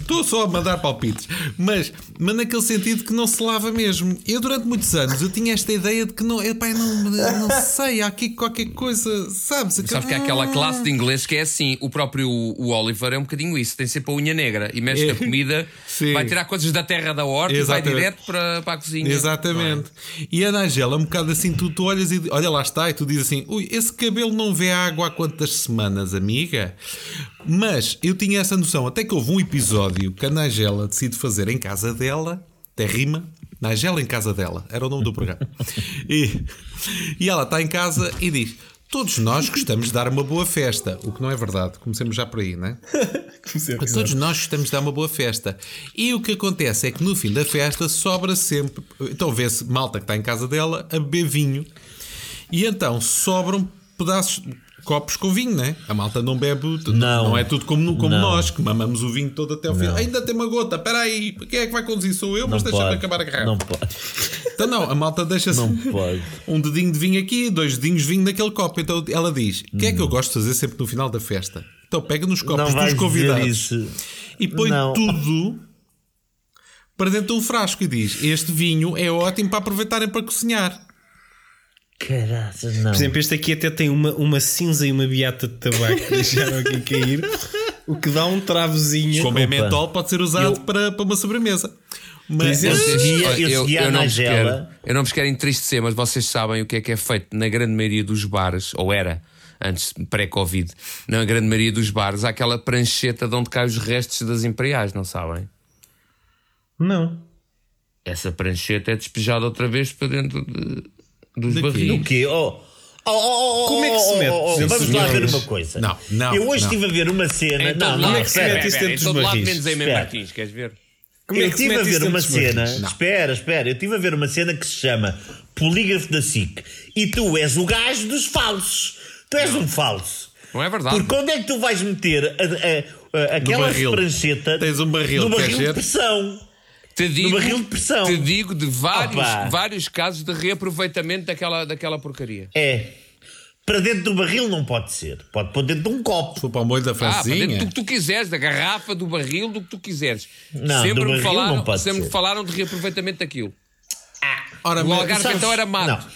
Estou só a mandar palpites, mas, mas naquele sentido que não se lava mesmo. Eu, durante muitos anos, eu tinha esta ideia de que não, epá, não, não sei, há aqui qualquer coisa, sabes?
Sabes que há aquela classe de inglês que é assim: o próprio o Oliver é um bocadinho isso, tem sempre a unha negra e mexe
É.
na comida,
Sim.
vai tirar coisas da terra da horta
Exatamente.
e vai direto para, para a cozinha.
Exatamente. E a Nigela, um bocado assim, tu, tu olhas e olha lá está, e tu dizes assim: ui, esse cabelo não vê água há quantas semanas, amiga? Mas eu tinha essa noção, até que houve um episódio que a Nigela decide fazer em casa dela, até rima. Nigela em casa dela, era o nome do programa. [LAUGHS] E, e ela está em casa e diz: Todos nós gostamos de dar uma boa festa. O que não é verdade, comecemos já por aí, não é? [LAUGHS]
Comecei a
Todos nós gostamos de dar uma boa festa. E o que acontece é que no fim da festa sobra sempre. Então vê-se malta que está em casa dela a beber vinho. E então sobram pedaços, copos com vinho, né? A malta não bebe. tu-
Não.
é tudo como, como
Não.
nós, que mamamos o vinho todo até ao fim.
Não.
Ainda tem uma gota, espera aí, quem é que vai conduzir? Sou eu, mas
Não
deixa-me acabar a garrafa.
Não pode. [LAUGHS]
Então não, a malta deixa-se
Não
um dedinho de vinho aqui, dois dedinhos de vinho naquele copo. Então ela diz: O que é que eu gosto de fazer sempre no final da festa? Então pega nos copos dos convidados
isso.
e põe
Não.
tudo para dentro de um frasco e diz: Este vinho é ótimo para aproveitarem para cozinhar.
Caraças, não.
Por exemplo, este aqui até tem uma, uma cinza e uma beata de tabaco que deixaram aqui cair, o que dá um travozinho.
Como é
Opa.
mentol, pode ser usado
Eu-
para, para uma sobremesa. Mas
Eu seguia, eu seguia a
não vos quero, eu não vos quero entristecer, mas vocês sabem o que é que é feito na grande maioria dos bares, ou era antes, pré-Covid, na grande maioria dos bares, há aquela prancheta de onde caem os restos das imperiais, não sabem?
Não.
Essa prancheta é despejada outra vez para dentro de- dos
Daqui.
barris.
O quê? Oh, oh, oh, oh,
Como é que se
oh,
mete
oh, oh,
dentro
Vamos lá ver
barris?
uma coisa.
Não, não,
Eu hoje
não.
estive a ver uma cena.
Em todo
Não, não é
que se mete isso dentro dos
todo lado
barris?
menos em. Martins, queres ver?
Como
eu
é que se
estive a ver uma cena.
barris?
Espera, espera. Eu estive a ver uma cena que se chama Polígrafo da SIC. E tu és o gajo dos falsos. Tu és um falso.
Não é verdade?
Porque onde é que tu vais meter a, a- a- aquela
barril.
prancheta
Tens um barril,
no barril de pressão?
Te digo,
barril de pressão.
te digo de vários,
Opa.
vários casos de reaproveitamento daquela, daquela porcaria.
É. Para dentro do barril não pode ser. Pode pôr dentro de um copo.
Foi para o molho da
Ah, para dentro do que tu quiseres, da garrafa, do barril, do que tu quiseres.
Não,
sempre
do
me
barril
falaram,
não pode
sempre me
ser.
falaram de reaproveitamento daquilo.
Ora,
O Algarve
Sabes-
então era mato.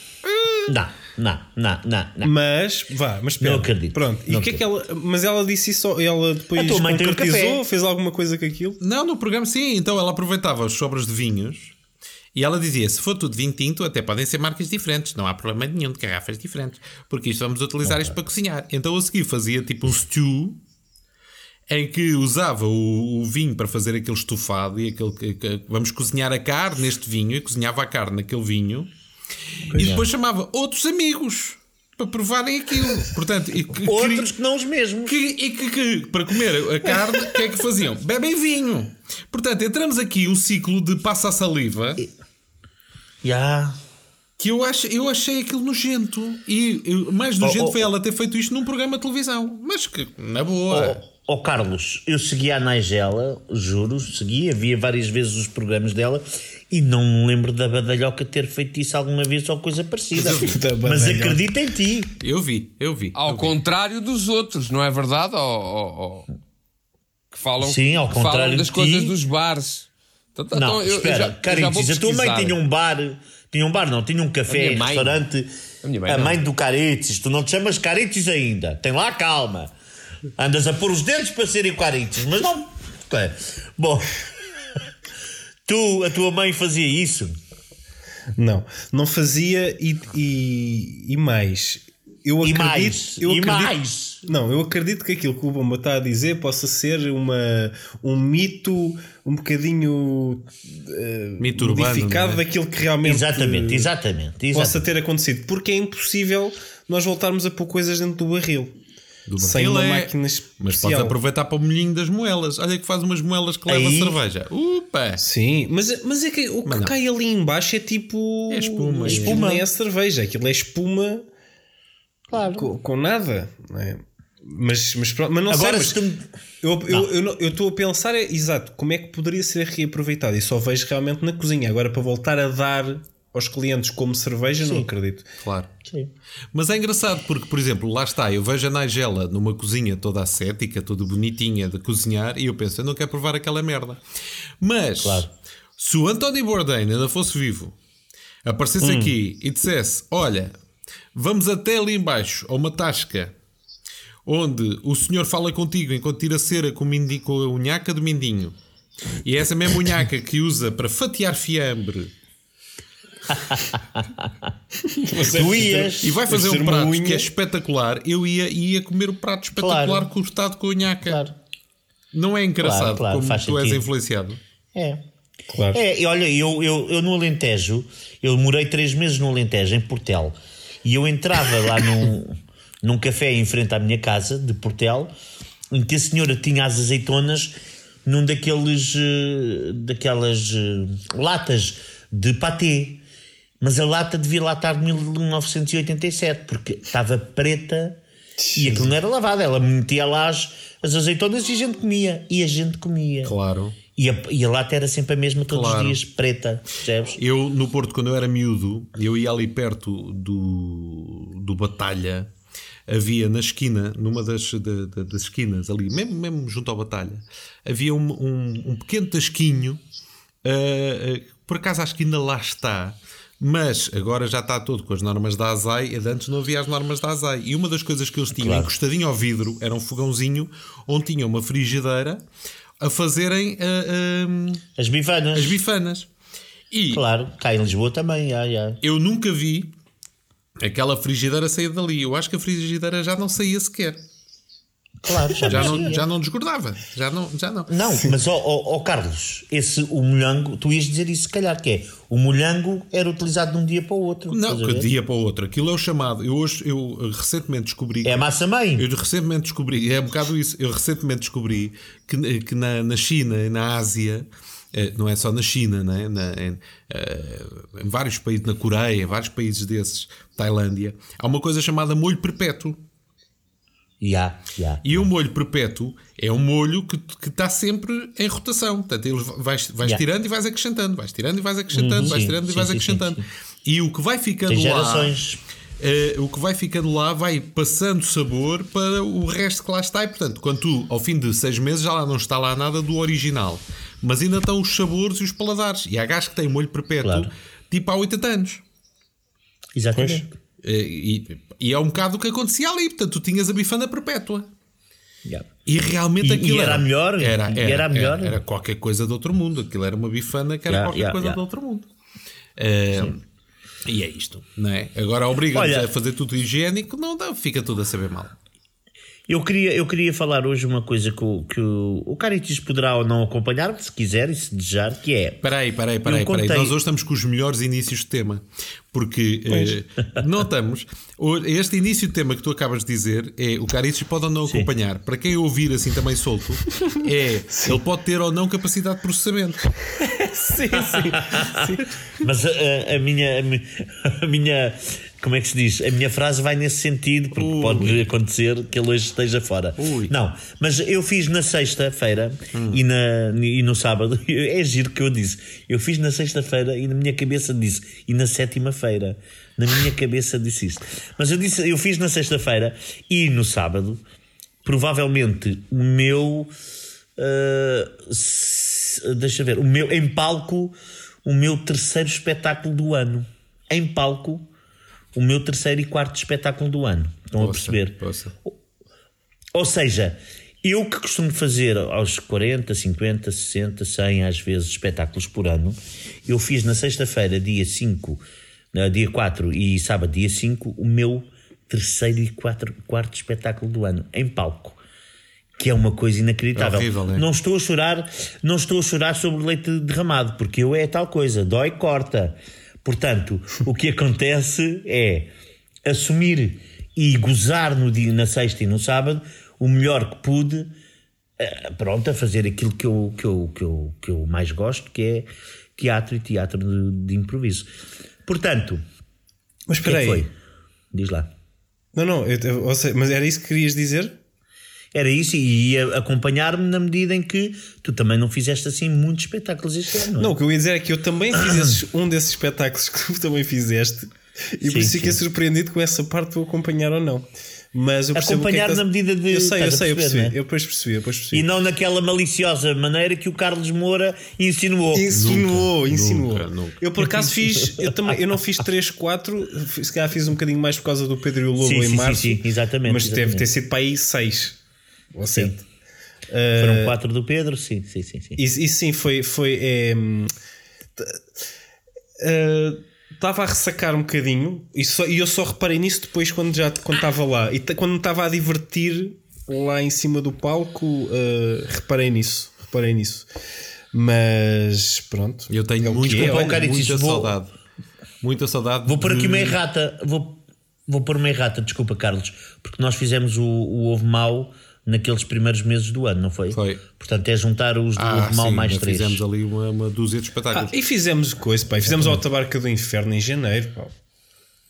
Não, não, não, não, não.
Mas, vá, mas espera.
Não acredito.
Pronto. E
Não
o que é que ela. Mas ela disse isso, ela depois concretizou, fez alguma coisa com aquilo?
Não, no programa sim. Então ela aproveitava os sobras de vinhos e ela dizia: se for tudo vinho tinto, até podem ser marcas diferentes, não há problema nenhum de garrafas diferentes, porque isto vamos utilizar isto para cozinhar. Então a seguir fazia tipo um stew em que usava o, o vinho para fazer aquele estufado e aquele que, que- vamos cozinhar a carne neste vinho e cozinhava a carne naquele vinho e depois chamava outros amigos para provarem aquilo. Portanto, e que-
Outros que não os mesmos.
que, e que, que, para comer a carne, o que é que faziam? [LAUGHS] Bebem vinho. Portanto, entramos aqui um ciclo de passa a saliva
Já.
que eu, acho, eu achei aquilo nojento. E eu- mais nojento
Oh, oh,
foi ela ter feito isto num programa de televisão. Mas que, na boa.
Ó oh, Carlos, eu seguia a Nigela, juro, seguia, via várias vezes os programas dela e não me lembro da Badalhoca ter feito isso alguma vez ou coisa parecida. [LAUGHS]
Da
Mas acredito em ti.
Eu vi, eu vi.
Ao
eu vi.
contrário dos outros, não é verdade? Ó. Que falam,
Sim, ao
que falam
contrário
das
de
coisas
ti.
dos bares. Então, tá,
Não,
então, eu-
espera,
eu já
a tua mãe tinha um bar, tinha um bar, não, tinha um café,
mãe-
restaurante.
A minha mãe
a mãe do Caritis, tu não te chamas Caritis ainda, tem lá calma. Andas a pôr os dedos para serem Caritis, mas não. É. Bom, tu, a tua mãe fazia isso.
Não, não fazia e, e, e mais. Eu
E
acredito,
mais,
eu
e
acredito-
mais.
Não, eu acredito que aquilo que o Bomba está a dizer possa ser uma, um mito um bocadinho eh,
Mito urbano,
modificado
é?
daquilo que realmente
Exatamente, exatamente.
possa
exatamente.
ter acontecido. Porque é impossível nós voltarmos a pôr coisas dentro do barril.
Do
sem uma
é-
máquina
Mas
especial.
podes aproveitar para o molhinho das moelas. Olha que faz umas moelas que leva
Aí-
cerveja. Upa!
Sim, mas, mas é que o que
Mas não.
cai ali embaixo é tipo.
É espuma, é.
espuma. Nem é cerveja, aquilo é espuma com, com nada. é? Mas, mas, pronto, mas não
Agora,
sei.
se tu
mas eu eu- eu estou a pensar, é, exato, como é que poderia ser reaproveitado? E só vejo realmente na cozinha. Agora, para voltar a dar aos clientes como cerveja, não acredito.
Claro.
Sim.
Mas é engraçado porque, por exemplo, lá está, eu vejo a Nigela numa cozinha toda ascética, toda bonitinha de cozinhar, e eu penso, eu não quero provar aquela merda. Mas,
Claro.
se o António Bourdain ainda fosse vivo, aparecesse aqui e dissesse: Olha, vamos até ali embaixo, a uma tasca, onde o senhor fala contigo enquanto tira cera com, o mindi- com a unhaca do mindinho, e é essa mesma unhaca que usa para fatiar fiambre.
Tu ias.
E vai fazer um prato
unha.
que é espetacular. Eu ia, ia comer o prato espetacular
Claro.
cortado com a unhaca.
Claro.
Não é engraçado
Claro, claro,
como tu és
sentido.
influenciado.
É.
Claro.
É, e olha, eu, eu, eu no Alentejo, eu morei três meses no Alentejo, em Portel, e eu entrava lá [LAUGHS] num, num café em frente à minha casa, de Portel, em que a senhora tinha as azeitonas num daqueles, eh, daquelas eh, latas de patê. Mas a lata devia lá estar de 1987, porque estava preta e aquilo não era lavado. Ela metia lá as, as azeitonas e a gente comia. E a gente comia.
Claro.
E a, e a lata era sempre a mesma todos
Claro.
os dias, preta, percebes?
Eu, no Porto, quando eu era miúdo, eu ia ali perto do, do Batalha. Havia na esquina, numa das, da- da- das esquinas, ali, mesmo, mesmo junto ao Batalha, havia um, um, um pequeno tasquinho. ah, ah, por acaso acho que ainda lá está, mas agora já está todo com as normas da ASAI. e Antes não havia as normas da ASAI. E uma das coisas que eles tinham
Claro.
encostadinho ao vidro era um fogãozinho onde tinha uma frigideira a fazerem ah, ah,
As bifanas.
as bifanas. E
Claro, cá em Lisboa também, já, já.
eu nunca vi aquela frigideira sair dali. Eu acho que a frigideira já não saía sequer.
Claro, já,
Já
não
já não desgordava. Já não. Já não.
Não, mas ó ó, ó, Carlos, esse o molhango, tu ias dizer isso se calhar que é o molhango era utilizado de um dia para o outro.
Não, que
ver?
dia para o outro. Aquilo é o chamado. Eu hoje, eu eh, recentemente descobri.
É a massa mãe.
Eu recentemente descobri, é um bocado isso, eu recentemente descobri que, que na, na China e na Ásia, eh, não é só na China, né? na, em, em vários países, na Coreia, em vários países desses, Tailândia, há uma coisa chamada molho perpétuo.
Já, já.
E o molho perpétuo é um molho que está sempre em rotação. Portanto, ele vais, vais
Yeah.
tirando e vais acrescentando, vais tirando e vais acrescentando,
Uhum,
vais
sim,
tirando e
sim,
vais
sim,
acrescentando. E o que vai ficando
Tem
lá.
gerações.
eh, o que vai ficando lá vai passando sabor para o resto que lá está. E portanto, quando tu, ao fim de seis meses, já lá não está lá nada do original. Mas ainda estão os sabores e os paladares. E há gás que tem molho perpétuo
Claro.
tipo há 80 anos.
Exatamente.
Eh, E, e é um bocado o que acontecia ali. Portanto, tu tinhas a bifana perpétua.
Já.
E realmente
E-
aquilo
e era a melhor?
Era, era,
era melhor?
Era, era qualquer coisa de outro mundo. Aquilo era uma bifana que era
Yeah,
qualquer
yeah,
coisa
yeah.
de outro mundo. Eh, e é isto, não é? Agora obriga-nos
Olha-
a fazer tudo higiênico, não dá, fica tudo a saber mal.
Eu queria, eu queria falar hoje uma coisa que o, que o, o Caritis poderá ou não acompanhar, se quiser e se desejar, que é.
Peraí, peraí, peraí,
contei-
Nós hoje estamos com os melhores inícios de tema. Porque eh. O- Este início de tema que tu acabas de dizer é o Carices pode ou não acompanhar. Para quem ouvir assim também solto, é ele pode ter ou não capacidade de processamento. [LAUGHS]
sim, sim. sim.
Mas a, a- a minha, a, mi- [LAUGHS] a minha. Como é que se diz? A minha frase vai nesse sentido, porque
Ui.
pode acontecer que ele hoje esteja fora.
Ui.
Não, mas eu fiz na sexta-feira e, na, e no sábado. [LAUGHS] É giro que eu disse. Eu fiz na sexta-feira e na minha cabeça disse. E na sétima-feira. Na minha cabeça disse isto. Mas eu disse, eu fiz na sexta-feira e no sábado, provavelmente o meu. s- deixa ver, o meu em palco, o meu terceiro espetáculo do ano. Em palco, o meu terceiro e quarto espetáculo do ano. Estão a perceber?
Poça.
Ou seja, eu que costumo fazer aos 40, 50, 60, 100 às vezes espetáculos por ano, eu fiz na sexta-feira, dia 5, eh, dia 4 e sábado, dia 5, o meu terceiro e quatro, quarto espetáculo do ano, em palco. Que é uma coisa inacreditável.
É horrível?
Não estou a chorar, não estou a chorar sobre leite derramado, porque eu é tal coisa, dói, corta. Portanto, o que acontece é assumir e gozar no dia, na sexta e no sábado o melhor que pude, eh, pronto, a fazer aquilo que eu, que eu, que eu, que eu mais gosto, que é teatro e teatro de, de improviso. Portanto,
Mas espera
é que
aí.
Diz lá.
Não, não, eu- eu- mas era isso que querias dizer?
Era isso e ia acompanhar-me na medida em que tu também não fizeste assim muitos espetáculos este ano. Não, é?
Não, o que eu ia dizer é que eu também fiz [COUGHS] esses- um desses espetáculos que tu também fizeste e por
Sim,
isso fiquei
sim.
surpreendido com essa parte de eu acompanhar ou não. Mas eu percebo o que é que
Acompanhar na medida de-
Eu sei, eu sei, eu
perceber,
percebi.
não é?
Eu depois percebi, eu depois percebi.
E não naquela maliciosa maneira que o Carlos Moura insinuou.
Insinuou,
Nunca,
insinuou.
nunca, nunca.
Eu por acaso [LAUGHS] fiz, eu também, eu não fiz 3, 4, se calhar fiz um bocadinho mais por causa do Pedro e o Lobo
Sim,
em
sim, sim,
março.
sim, exatamente,
Mas deve
exatamente.
ter sido para aí 6 ou 7.
Foram quatro do Pedro, sim, sim, sim. sim.
Isso, isso sim foi. foi é, hum, t- eh, Estava a ressacar um bocadinho e, só- e eu só reparei nisso depois quando já quando estava lá. E quando me estava a divertir lá em cima do palco, eh, reparei nisso. Reparei nisso. Mas pronto.
Eu tenho
É
muito,
é, olha.
Muita
vou-
saudade. Muita saudade.
Vou pôr aqui uma errata. Vou, vou pôr uma errata, desculpa, Carlos, porque nós fizemos o, o ovo mau naqueles primeiros meses do ano, não foi?
Foi.
Portanto, é juntar os do
Ah, sim,
mais três.
fizemos ali uma, uma dúzia de
Ah,
espetáculos.
e fizemos coisa, pá. e Fizemos a Tabarca do Inferno em janeiro. pá.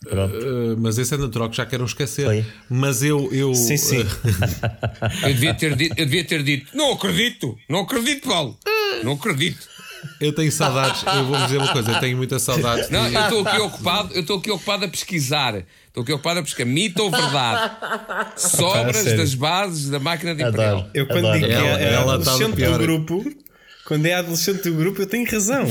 Uh, mas esse é natural que já queiram esquecer.
Foi.
Mas eu. eu
Sim, sim. [LAUGHS]
Eu devia ter dito, eu devia ter dito não acredito, não acredito, Paulo. Não acredito.
Eu tenho saudades, eu vou dizer uma coisa, eu tenho muitas saudades.
Não,
de-
eu estou aqui ocupado, eu estou aqui ocupado a pesquisar. Estou aqui ocupado a pesquisar mito ou verdade. Sobras
sério.
das bases da máquina de. Imperial.
Eu quando
Adoro.
digo que
Ela-
é, é
ela está
adolescente do grupo, quando é adolescente do grupo, eu tenho razão.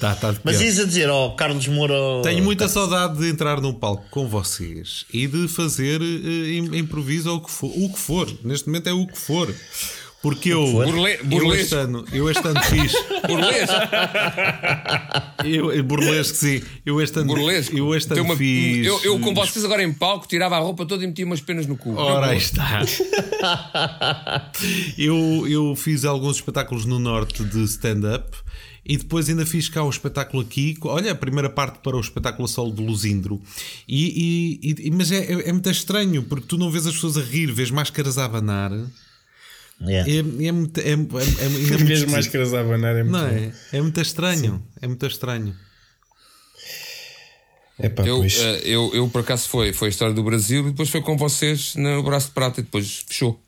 Tá, tá
Mas ias a dizer, ó Carlos Moura.
Tenho muita saudade de entrar num palco com vocês e de fazer im- improviso ou o que for. O que for. Neste momento é o que for. Porque eu,
Burle-
eu,
burlesco.
este ano, eu este ano fiz. [LAUGHS]
Burlesco.
Eu, burlesco, sim. Eu este ano,
Burlesco.
eu este ano
uma-
fiz.
eu, eu com vocês agora em palco tirava a roupa toda e metia umas penas no cu.
Ora, aí está. [LAUGHS] eu, eu fiz alguns espetáculos no Norte de stand-up e depois ainda fiz cá um espetáculo aqui. Olha, a primeira parte para o espetáculo a solo de Luzindro. E, e- e- mas é, é, é muito estranho porque tu não vês as pessoas a rir, vês máscaras a abanar.
Yeah.
É, é, muito- é, é, é, é muito [LAUGHS]
Mesmo máscaras a abanar é muito
Não é? É muito estranho. É muito estranho.
Epá,
Eu,
pois.
eh, eu, eu, por acaso, foi, foi a história do Brasil e depois foi com vocês no Braço de Prata e depois fechou.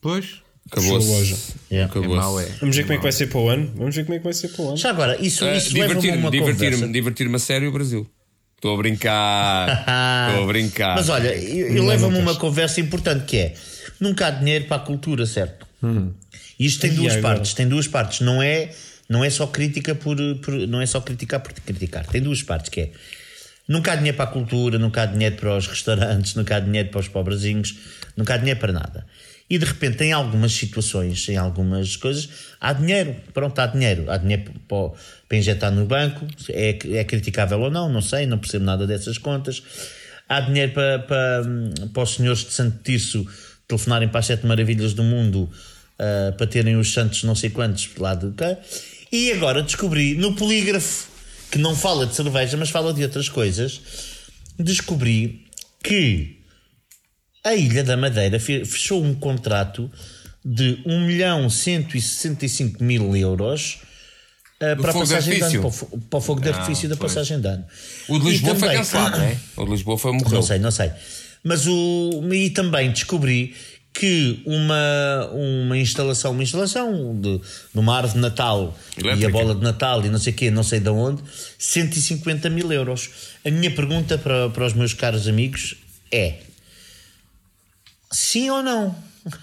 Pois.
Fechou a loja.
Yeah.
É
Acabou-se.
mau, é.
Vamos ver como é que vai ser para o ano. Vamos ver como é que vai ser para o ano.
Já agora, isso,
Eh,
isso leva-me a
divertir-me,
uma
divertir-me,
conversa.
divertir-me a sério o Brasil. Estou a brincar. [LAUGHS] Estou a brincar.
Mas olha, eu, eu
Não
levo-me uma conversa importante que é nunca há dinheiro para a cultura, certo? E Isto tem
E
duas
agora?
partes, tem duas partes, não é, não é só crítica por, por- não é só criticar por criticar, tem duas partes que é nunca há dinheiro para a cultura, nunca há dinheiro para os restaurantes, nunca há dinheiro para os pobrezinhos, nunca há dinheiro para nada. E de repente em algumas situações, em algumas coisas, há dinheiro, pronto, há dinheiro, há dinheiro para, para injetar no banco, é, é criticável ou não, não sei, não percebo nada dessas contas. Há dinheiro para, para, para os senhores de Santo Tirso telefonarem para as sete maravilhas do mundo ah, para terem os santos não sei quantos lá de cá. E agora descobri no polígrafo, que não fala de cerveja, mas fala de outras coisas, descobri que a Ilha da Madeira fe- fechou um contrato de 1 milhão 165 mil euros ah, para a passagem de ano, para o, para o fogo de artifício da passagem de ano.
O de Lisboa foi
também-
cancelado, não é? O de Lisboa foi [COUGHS] morreu.
não sei, não sei. Mas o. E também descobri que uma, uma instalação, uma instalação de, numa árvore de Natal e
Elétrica.
a bola de Natal e não sei o quê, não sei de onde, 150 mil euros. A minha pergunta para, para os meus caros amigos é: sim ou não? [LAUGHS]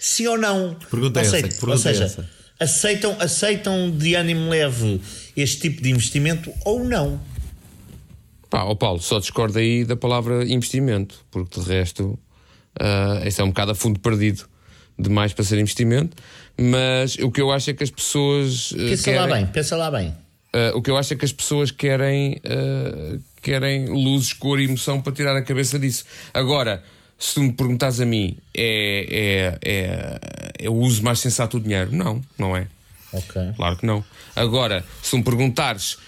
Sim ou não?
Pergunta
ou
é essa,
seja,
pergunta
ou seja
é essa?
aceitam, aceitam de ânimo leve este tipo de investimento ou não?
Pá, ó Paulo, só discordo aí da palavra investimento, porque de resto, ah, isso é um bocado a fundo perdido demais para ser investimento. Mas o que eu acho é que as pessoas. ah,
Pensa
querem,
lá bem, pensa lá bem.
ah, o que eu acho é que as pessoas querem, ah, querem luzes, cor e emoção para tirar a cabeça disso. Agora, se tu me perguntares a mim, é, é, é, é o uso mais sensato do dinheiro? Não, não é.
Ok.
Claro que não. Agora, se me perguntares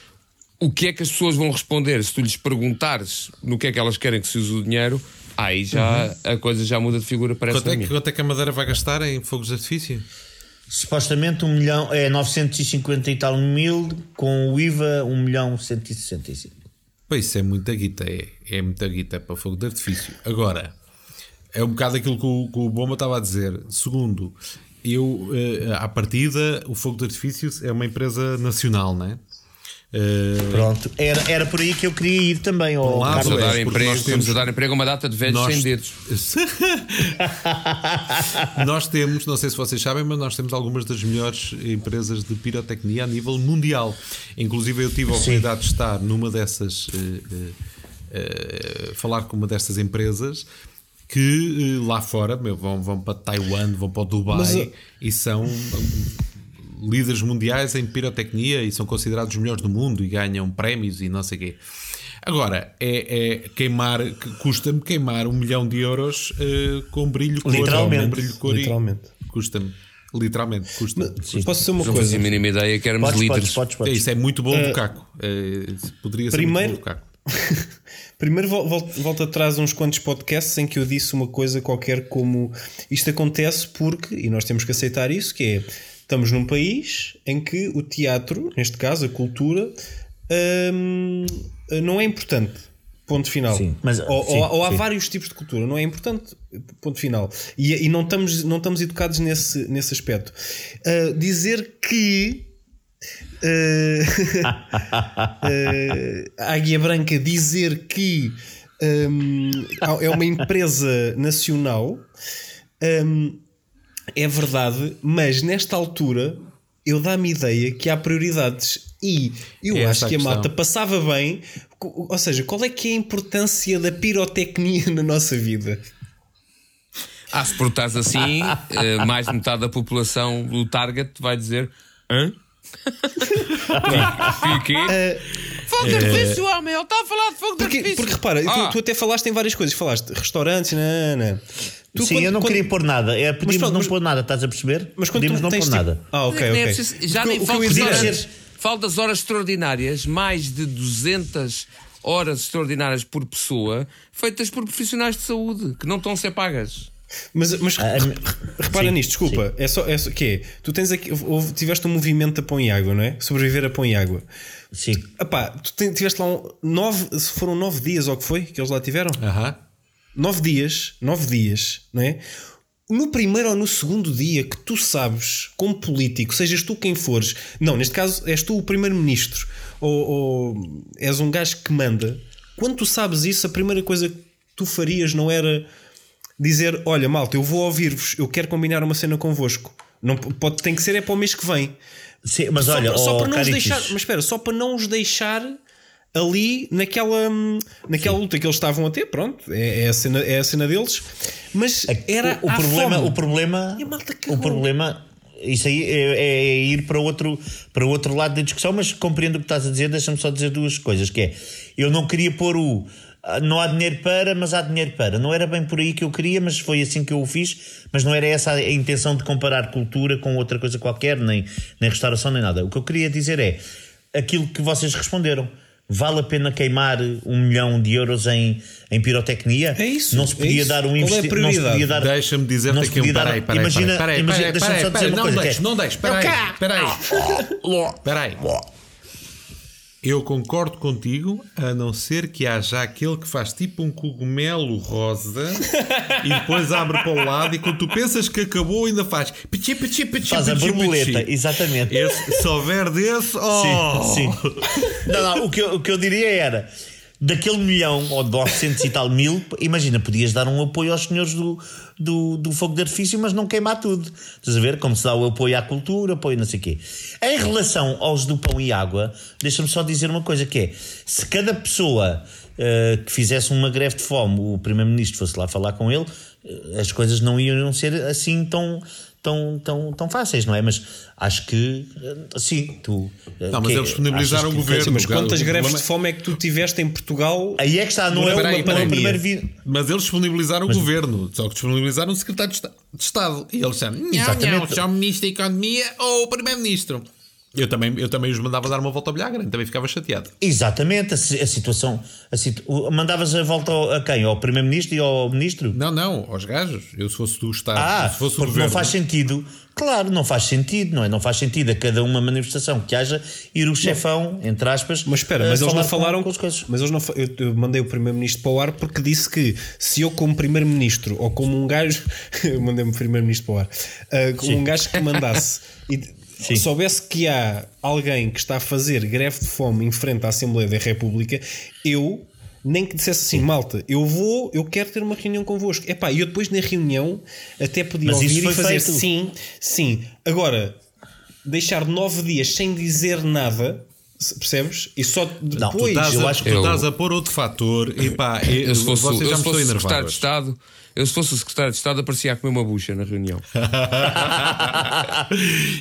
o que é que as pessoas vão responder, se tu lhes perguntares no que é que elas querem que se use o dinheiro, aí já a coisa já muda de figura, parece
Quanto é, que, quanto é que a Madeira vai gastar em fogos de artifício?
Supostamente 1 milhão, é 950 e tal mil, com o IVA 1 milhão 165.
Pá, isso é muita guita, é, é muita guita para fogo de artifício. Agora, é um bocado aquilo que o, que o Bomba estava a dizer. Segundo, eu, eh, à partida, o fogo de artifício é uma empresa nacional, não é? Eh,
Pronto, era, era por aí que eu queria ir também.
Um lado,
Estamos a,
Carlos.
dar emprego,
nós temos-
a dar emprego a uma data de velhos
nós-
sem dedos. [LAUGHS]
nós temos, não sei se vocês sabem, mas nós temos algumas das melhores empresas de pirotecnia a nível mundial. Inclusive, eu tive a oportunidade de estar numa dessas, eh, eh, falar com uma dessas empresas que lá fora meu, vão, vão para Taiwan, vão para o Dubai
Mas, uh,
e são líderes mundiais em pirotecnia e são considerados os melhores do mundo e ganham prémios e não sei o quê. Agora, é, é queimar, que custa-me queimar um milhão de euros eh, com brilho cor.
Literalmente.
brilho cor
Literalmente.
Custa-me. Literalmente, custa-me.
Posso dizer uma
Não
coisa?
fazia a mínima ideia que éramos
Podes,
líderes.
podes, podes,
É,
podes.
isso é muito bolo do caco. É, poderia ser
Primeiro-
muito bolo do caco. [LAUGHS]
Primeiro vol- vol- volto atrás uns quantos podcasts em que eu disse uma coisa qualquer como isto acontece porque, e nós temos que aceitar isso, que é estamos num país em que o teatro, neste caso a cultura, hum, não é importante. Ponto final.
Sim, mas-
ou,
sim,
ou- há
sim.
vários tipos de cultura, não é importante. Ponto final. E, e não, estamos, não estamos educados nesse, nesse aspecto. Ah, dizer que. ah, [LAUGHS] ah, Águia Branca dizer que hum, é uma empresa nacional hum, é verdade, mas nesta altura eu dá-me ideia que há prioridades e eu
É
acho que a
questão.
malta passava bem. Ou seja, qual é que é a importância da pirotecnia [LAUGHS] na nossa vida?
Ah, se portares assim, eh, mais de metade da população do target vai dizer: Hã? Fiquei. Fogo de artifício, homem! Ele está a falar de fogo de
Porque,
artifício.
porque repara, tu-
Ah,
tu, até falaste em várias coisas. Falaste restaurantes, nanana. Tu,
Sim,
quando-
eu não
quando-
queria pôr nada. É, pedimos
pronto,
não
mas-
pôr nada, estás a perceber?
Mas quando
pedimos
tu
não pôr
tipo-
nada.
Ah, ok,
é
ok.
preciso- já
O que-
nem falo de
é-.
Falo das horas extraordinárias, mais de 200 horas extraordinárias por pessoa, feitas por profissionais de saúde, que não estão a ser pagas.
Mas, mas
Ah, ah,
repara
sim,
nisto, desculpa. É só, é só que é, Tu tens aqui, houve- tiveste um movimento a pão e água, não é? Sobreviver a pão e água.
Sim.
Epá, tu te- tiveste lá um, nove, se foram nove dias ou que foi que eles lá tiveram?
Aham.
Nove dias, nove dias, não é? No primeiro ou no segundo dia que tu sabes, como político, sejas tu quem fores, não, neste caso és tu o primeiro-ministro ou, ou és um gajo que manda, quando tu sabes isso, a primeira coisa que tu farias não era dizer: Olha, malta, eu vou ouvir-vos, eu quero combinar uma cena convosco. Não, pode, tem que ser é para o mês que vem.
Sim, mas
só,
olha,
para, só para não os deixar, mas espera, só para não os deixar ali naquela, hum, naquela luta que eles estavam a ter, pronto, é, é a, cena, é a cena deles, mas era
o, o problema,
fome.
o problema, o problema, isso aí é, é ir para outro, para outro lado da discussão, mas compreendo o que estás a dizer. Deixa-me só dizer duas coisas: que é, eu não queria pôr o não há dinheiro para, mas há dinheiro para. Não era bem por aí que eu queria, mas foi assim que eu o fiz. Mas não era essa a intenção de comparar cultura com outra coisa qualquer, nem, nem restauração, nem nada. O que eu queria dizer é aquilo que vocês responderam. Vale a pena queimar um milhão de euros em, em pirotecnia?
É isso,
Não se
é
podia
isso.
dar um
é
investimento. não se podia
prioridade?
dar.
Deixa-me dizer-te aqui um. Peraí, peraí,
imagina,
peraí,
imagina,
peraí,
deixa-me só
peraí,
dizer uma
não
coisa. que é-
deixes, não deixes, peraí, peraí, peraí. Eu concordo contigo, a não ser que haja aquele que faz tipo um cogumelo rosa e depois abre para o lado e quando tu pensas que acabou ainda faz pichi, pichi, pichi,
Faz a
pichi,
borboleta,
pichi.
exatamente.
Esse, se houver desse, oh!
Sim, sim. Não, não, o, que eu, o que eu diria era. Daquele milhão ou de 900 e tal mil, imagina, podias dar um apoio aos senhores do, do, do fogo de artifício, mas não queimar tudo. Estás a ver? Como se dá o apoio à cultura, apoio não sei o quê. Em relação aos do pão e água, deixa-me só dizer uma coisa: que é se cada pessoa eh, que fizesse uma greve de fome, o Primeiro-Ministro fosse lá falar com ele, eh, as coisas não iam ser assim tão. Tão, tão, tão fáceis, não é? Mas acho que eh, sim, tu. eh,
Não, mas eles disponibilizaram
achas
o governo.
Mas quantas
o
greves
problema-
de fome é que tu tiveste em Portugal?
Aí é que está, não é uma,
peraí.
uma primeiro.
Mas eles disponibilizaram o governo, só que disponibilizaram o secretário de Esta- de Estado. E eles disseram: não, não,
Exatamente.
só o ministro da Economia ou o primeiro-ministro. Eu também, eu também os mandava dar uma volta ao bilhagre, também ficava chateado.
Exatamente, a, a situação. A situ... Mandavas a volta ao- a quem? Ao Primeiro-Ministro e ao Ministro?
Não, não, aos gajos. Eu se fosse do Estado,
Ah,
se fosse o
porque
governo.
não faz sentido. Claro, não faz sentido, não é? Não faz sentido a cada uma manifestação que haja ir o chefão, entre aspas.
Mas espera, mas eles não
falar com-
falaram.
com coisas.
Mas eles não, eu, eu mandei o primeiro-ministro para o ar porque disse que se eu, como primeiro-ministro ou como um gajo, [LAUGHS] eu mandei o primeiro-ministro para o ar, ah, como um gajo que mandasse [LAUGHS] e
Sim.
soubesse que há alguém que está a fazer greve de fome em frente à Assembleia da República, eu. Nem que dissesse assim, malta, eu vou, eu quero ter uma reunião convosco. Epá, e eu depois na reunião até podia
Mas
ouvir e fazer
feito.
sim, sim. Agora, deixar nove dias sem dizer nada, percebes? E só
Tu
depois.
estás,
eu
a,
acho
tu
que-
estás a pôr outro fator e pá, eu, [COUGHS]
Eu se fosse,
vocês
eu
já
se
me estão
fosse o secretário de. Estado, eu se fosse o secretário de Estado aparecia a comer uma bucha na reunião. [LAUGHS]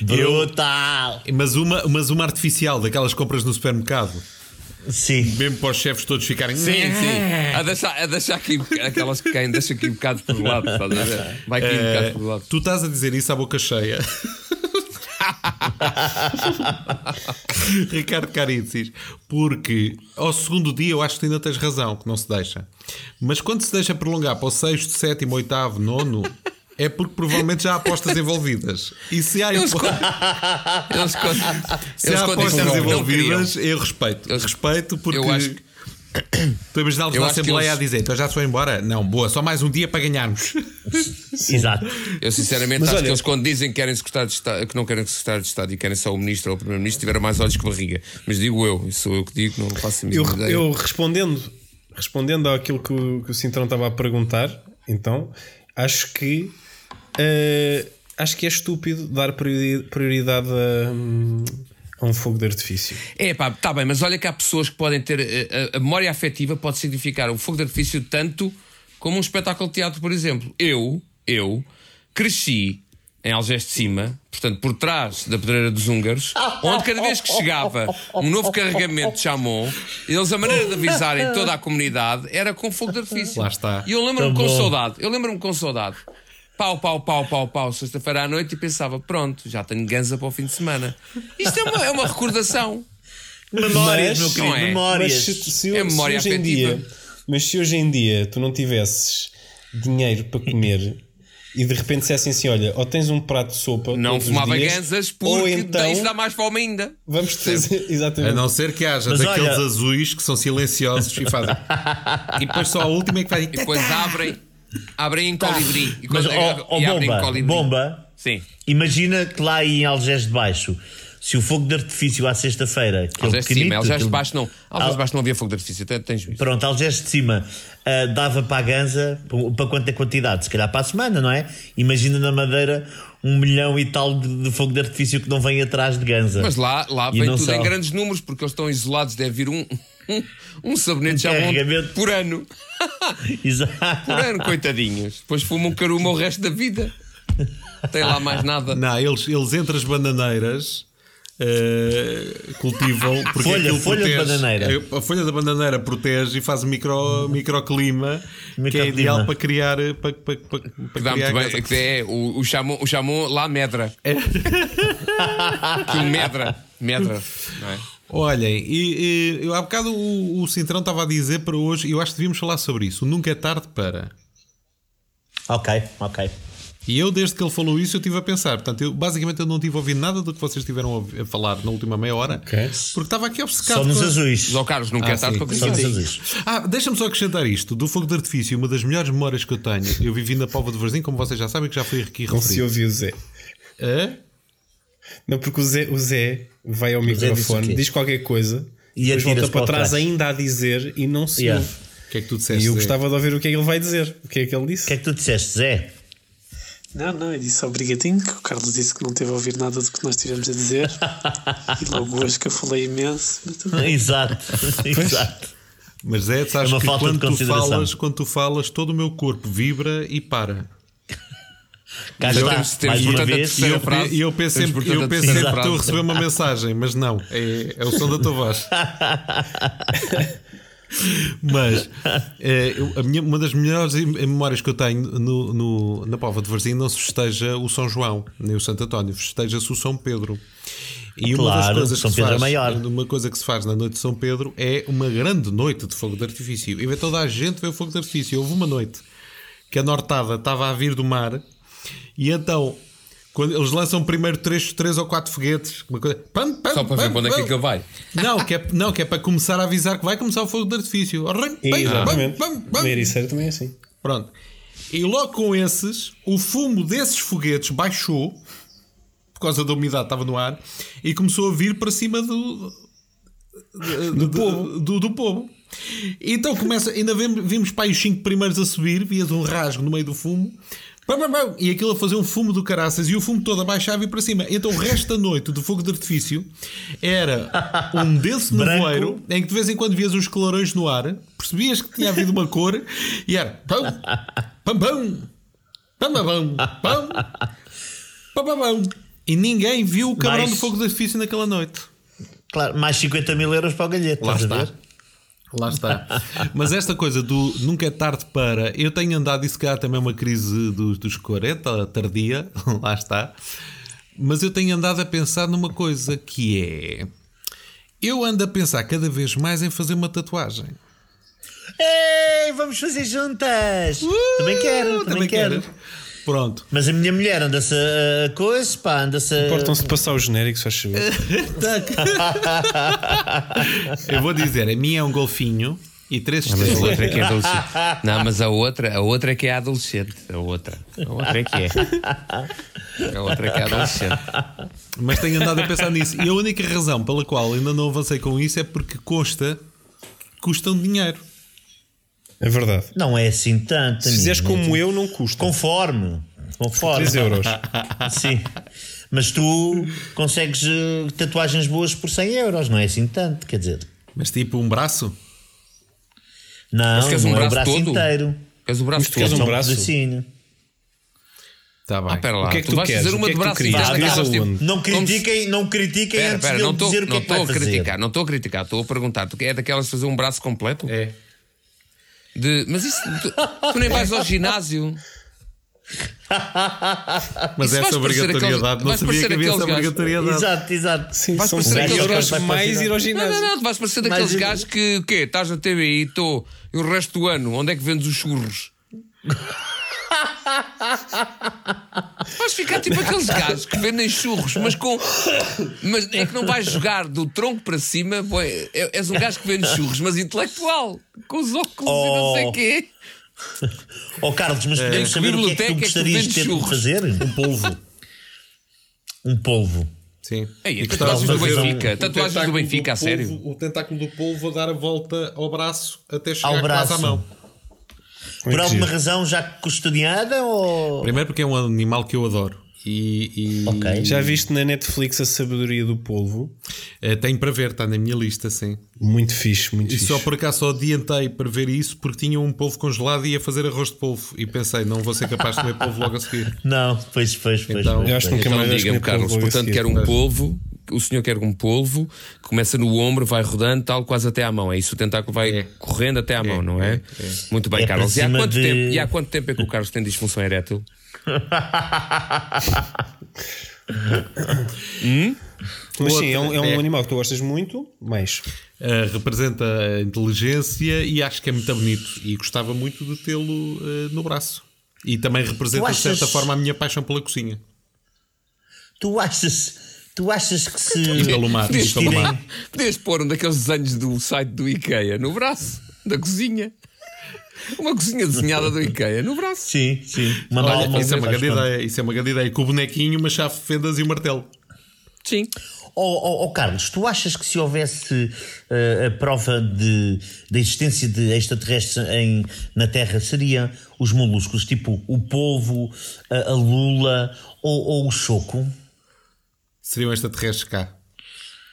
Brutal!
Mas uma, mas uma artificial, daquelas compras no supermercado,
Sim.
mesmo para os chefes todos ficarem.
Sim, sim. A deixar, a deixar aqui aquelas que caem, deixa aqui um bocado por lado, estás a ver? Vai aqui um
Eh,
bocado por lado.
tu estás a dizer isso à boca cheia. [LAUGHS] [LAUGHS] Ricardo Caritzis, porque ao segundo dia eu acho que ainda tens razão, que não se deixa. Mas quando se deixa prolongar para o sexto, sétimo, oitavo, nono, é porque provavelmente já há apostas envolvidas. E se há,
Eles, quando- [LAUGHS] eles, quando,
se
eles
há apostas envolvidas, eu respeito.
Eles-
respeito porque.
eu acho que
Estou a imaginá-los
Eu
na
acho que
Assembleia
eles-
a dizer: então já se foi embora? Não, boa, só mais um dia para ganharmos. [LAUGHS]
Exato.
Eu sinceramente
Mas
acho
olha-
que eles quando dizem que querem secretário de Estado, que não querem secretário de Estado e querem só o ministro ou o primeiro-ministro, tiveram mais olhos que barriga. Mas digo eu, isso sou eu que digo, não faço a
Eu,
ideia.
eu respondendo, respondendo àquilo que o, que o Cintrão estava a perguntar, então, acho que eh, acho que é estúpido dar priori- prioridade a, hum, a um fogo de artifício.
É pá, está bem, mas olha que há pessoas que podem ter. eh, A, a memória afetiva pode significar o fogo de artifício tanto como um espetáculo de teatro, por exemplo. Eu, eu, cresci em Algés de Cima, portanto, por trás da pedreira dos húngaros, onde cada vez que chegava um novo carregamento de chamon, eles, a maneira de avisarem toda a comunidade era com fogo de artifício.
Lá está.
E eu lembro-me com saudade, eu lembro-me com saudade. Pau, pau, pau, pau, pau, sexta-feira à noite e pensava, pronto, já tenho ganza para o fim de semana. Isto é uma, é uma recordação.
Memórias,
Mas-
meu querido,
não é.
memórias.
Mas se, se,
É
se
memória
hoje em dia, mas se hoje em dia tu não tivesses dinheiro para comer e de repente dissessem assim: olha, ou tens um prato de sopa,
Não fumava
dias,
ganzas
ou
porque
então
isso dá mais fome ainda.
vamos [LAUGHS] te fazer
A
exatamente.
não ser que haja
Mas
daqueles
olha-
azuis que são silenciosos e fazem. [LAUGHS] e depois só a última é que vai.
E depois abrem, abrem em colibri. E,
Mas, ó, ó,
e
bomba,
colibri.
bomba,
Sim.
imagina que lá em Algés de Baixo, se o fogo de artifício à sexta-feira, que
Algés de cima, Algés de baixo não. Algés de baixo não havia fogo de artifício, tem- tens juízo.
Pronto, Algés de cima ah, dava para a ganza, para quanta quantidade? Se calhar para a semana, não é? Imagina na Madeira um milhão e tal de, de fogo de artifício que não vem atrás de ganza.
Mas lá, lá
E
vem tudo
só.
em grandes números, porque eles estão isolados, deve vir um, um, [LAUGHS] um sabonete
Um
já
carregamento.
por ano. [LAUGHS]
Exato.
Por ano, coitadinhos. Depois fumam caruma o resto da vida. Tem lá mais nada.
Não, eles, eles entre as bananeiras eh, cultivam porque
Folha, folha de
protege-
bananeira.
A folha da bananeira protege e faz micro, microclima que é ideal para criar para, para, para, para
Que dá
criar
muito bem. Que é, o, o, chamon, o chamon lá medra. [LAUGHS] que o medra. Medra. Não é?
Olhem, e, e, eu, há bocado o, o Cintrão estava a dizer para hoje, e eu acho que devíamos falar sobre isso. o Nunca é tarde para.
Ok, ok.
E eu, desde que ele falou isso, eu estive a pensar. Portanto, eu, basicamente, eu não tive a ouvir nada do que vocês estiveram a, falar na última meia hora,
Ok.
porque estava aqui obcecado.
Só nos
com-
azuis.
Ó Carlos, não
Ah,
quer tarde para
Só nos
conhecer.
azuis.
Ah, deixa-me só acrescentar isto. Do fogo de artifício, uma das melhores memórias que eu tenho. Eu vivi na Póvoa de Varzim, como vocês já sabem, que já foi aqui
Não se
referido.
ouviu Zé.
Hã?
Não, porque o Zé, o Zé vai ao
o
microfone, diz qualquer coisa
E
depois volta para
para
trás
trás.
ainda a dizer e não se
Yeah.
ouve.
O que é que tu disseste?
E eu
Zé?
gostava de ouvir o que é que ele vai dizer. O que é que ele
O
disse?
que é que tu disseste, Zé?
Não, não, eu disse obrigadinho, que o Carlos disse que não teve a ouvir nada do que nós tivemos a dizer. [LAUGHS] e logo hoje que eu falei imenso.
Exato, [LAUGHS] exato.
Mas Zé, sabes
É uma
que
falta de
quando tu, falas, quando tu falas, todo o meu corpo vibra e para.
Cá está,
temos,
mais uma vez.
E eu,
frase.
eu penso sempre,
portanto,
eu penso sempre que estou a receber uma mensagem, mas não, é, é o som da tua voz. [LAUGHS] Mas eu- a minha- uma das melhores em- memórias que eu tenho no, no- na Póvoa de Varzim não se festeja o São João, nem o Santo António, festeja-se o São Pedro. E uma das
Claro,
coisas
São
que se
Pedro é
faz,
maior.
uma coisa que se faz na noite de São Pedro é uma grande noite de fogo de artifício. E vê toda a gente vê o fogo de artifício. Houve uma noite que a nortada estava a vir do mar e então quando eles lançam primeiro três, três ou quatro foguetes, uma coisa, pam, pam,
Só para ver
pam,
para onde é que aquilo vai.
Não, que é, não, que é para começar a avisar que vai começar o fogo de artifício.
Exatamente.
pam, pam, pam.
Na Ericeira também é assim.
Pronto. E logo com esses, o fumo desses foguetes baixou por causa da umidade que estava no ar e começou a vir para cima do do, povo. Do, do povo. Então começa, ainda vimos, vimos para aí os cinco primeiros a subir, vias um rasgo no meio do fumo. E aquilo a fazer um fumo do caraças e o fumo todo abaixava e para cima. Então o resto da noite do fogo de artifício era um [LAUGHS] denso nevoeiro em que de vez em quando vias uns clarões no ar, percebias que tinha havido uma cor e era pão, pam, pam, pão pão pam, pão. E ninguém viu o cabrão
mais,
do fogo de artifício naquela noite.
Claro, mais 50 mil euros para o galhete,
Lá
estás
está.
a ver?
Lá está. Mas esta coisa do nunca é tarde para. Eu tenho andado, e se calhar também é uma crise dos, dos 40, tardia, [LAUGHS] lá está. Mas eu tenho andado a pensar numa coisa que é. Eu ando a pensar cada vez mais em fazer uma tatuagem.
Ei, vamos fazer juntas! também quero,
Uh,
também, quero.
queres? Pronto.
Mas a minha mulher anda-se a coisa, pá, anda-se a.
Importam-se de passar o genérico, só chover. [LAUGHS]
Eu vou dizer, a minha é um golfinho E três
Não, mas a
estrelas.
outra é que é adolescente. [LAUGHS] Não, mas a outra, a outra é que é adolescente. A outra. A outra é que é. A outra é que é adolescente.
Mas tenho andado a pensar nisso. E a única razão pela qual ainda não avancei com isso é porque que custam dinheiro.
É verdade.
Não é assim tanto.
Se fizeres como eu, não custa.
Conforme. Conforme.
3 euros. [LAUGHS]
Sim. Mas tu consegues eh, tatuagens boas por 100 euros, não é assim tanto, quer dizer.
Mas tipo um braço?
Não,
Mas queres um
não é o
braço
braço
todo?
inteiro.
Queres o braço
Mas queres
todo?
um braço?
pedacinho.
Está bem.
Ah, pera lá.
O que é que
tu
tu
vais
queres?
fazer
O
uma
que é
de
que tu
braço tipo,
aonde?
Não critiquem, não critiquem
Pera,
antes
pera,
de
não
dizer o que é que vai
a
fazer.
criticar, não estou a criticar, estou a perguntar. Tu é daquelas de fazer um braço completo?
É.
De, mas isso, tu, tu nem vais ao ginásio. [LAUGHS]
Mas
Isso
essa obrigatoriedade,
aqueles-
não sabia que havia essa obrigatoriedade.
Exato, exato.
Sim,
Vais
são
parecer
100
aqueles
euros
gajos que vai
mais ir ao
Não,
ginásio.
não, não, tu vais parecer daqueles
Mas-
gajos que, o quê? Estás na TVI e estou. E o resto do ano, onde é que vendes os churros? [LAUGHS] Vais ficar tipo aqueles gajos que vendem churros, mas com. Mas é que não vais jogar do tronco para cima. bué, é- És um gajo que vende churros, mas intelectual, com os óculos e não sei
Oh.
o quê.
Ó Carlos, mas podemos
que
saber o que é que
biblioteca é
tu
que
gostarias de ter de
churros?
fazer?
Um polvo.
Um polvo.
Sim.
Ei,
E
tatuagens do Benfica.
um-
Tatuagens do Benfica, a
polvo-
sério.
O tentáculo do polvo a dar a volta ao braço até chegar
Ao
quase
braço.
à mão.
Por
que
alguma
giro.
razão já custodiada ou.
Primeiro porque é um animal que eu adoro. E, e-
Ok.
Já viste na Netflix a sabedoria do polvo?
eh, tenho para ver, está na minha lista, sim.
Muito fixe, muito
E
fixe.
só por acaso só adiantei para ver isso porque tinha um polvo congelado e ia fazer arroz de polvo. E pensei, não vou ser capaz de comer polvo logo a seguir.
Não, pois, pois, pois.
Então,
pois,
eu acho que
pois.
nunca
Então
mais vais
diga-me, Carlos, portanto
seguir.
quer um polvo, o senhor quer um polvo, começa no ombro, vai rodando, tal, quase até à mão. É isso, o tentáculo vai
É.
correndo até à mão, não é? Muito bem,
É
Carlos. E há, quanto
de-
tempo, e há quanto tempo é que o Carlos tem disfunção erétil? [LAUGHS]
Mas sim, é um, é um
é.
animal que tu gostas muito, mas
Uh, representa a inteligência e acho que é muito bonito. E gostava muito de tê-lo uh, no braço. E também representa,
Tu
de certa
achas-
forma, a minha paixão pela cozinha.
Tu achas, tu achas que se.
Pelo mar.
Podias,
Tirem-
pôr um daqueles desenhos do site do IKEA no braço, da cozinha. Uma cozinha desenhada do IKEA no braço.
Sim, sim. Uma
Olha, isso é uma grande ideia. Isso é uma grande ideia. Com o bonequinho, uma chave de fendas e um martelo.
Sim.
Ó ó, ó, Carlos, tu achas que se houvesse eh, a prova de, da existência de extraterrestres em, na Terra, seria os moluscos, tipo o polvo, a, a lula ou, ou o choco?
Seriam extraterrestres cá.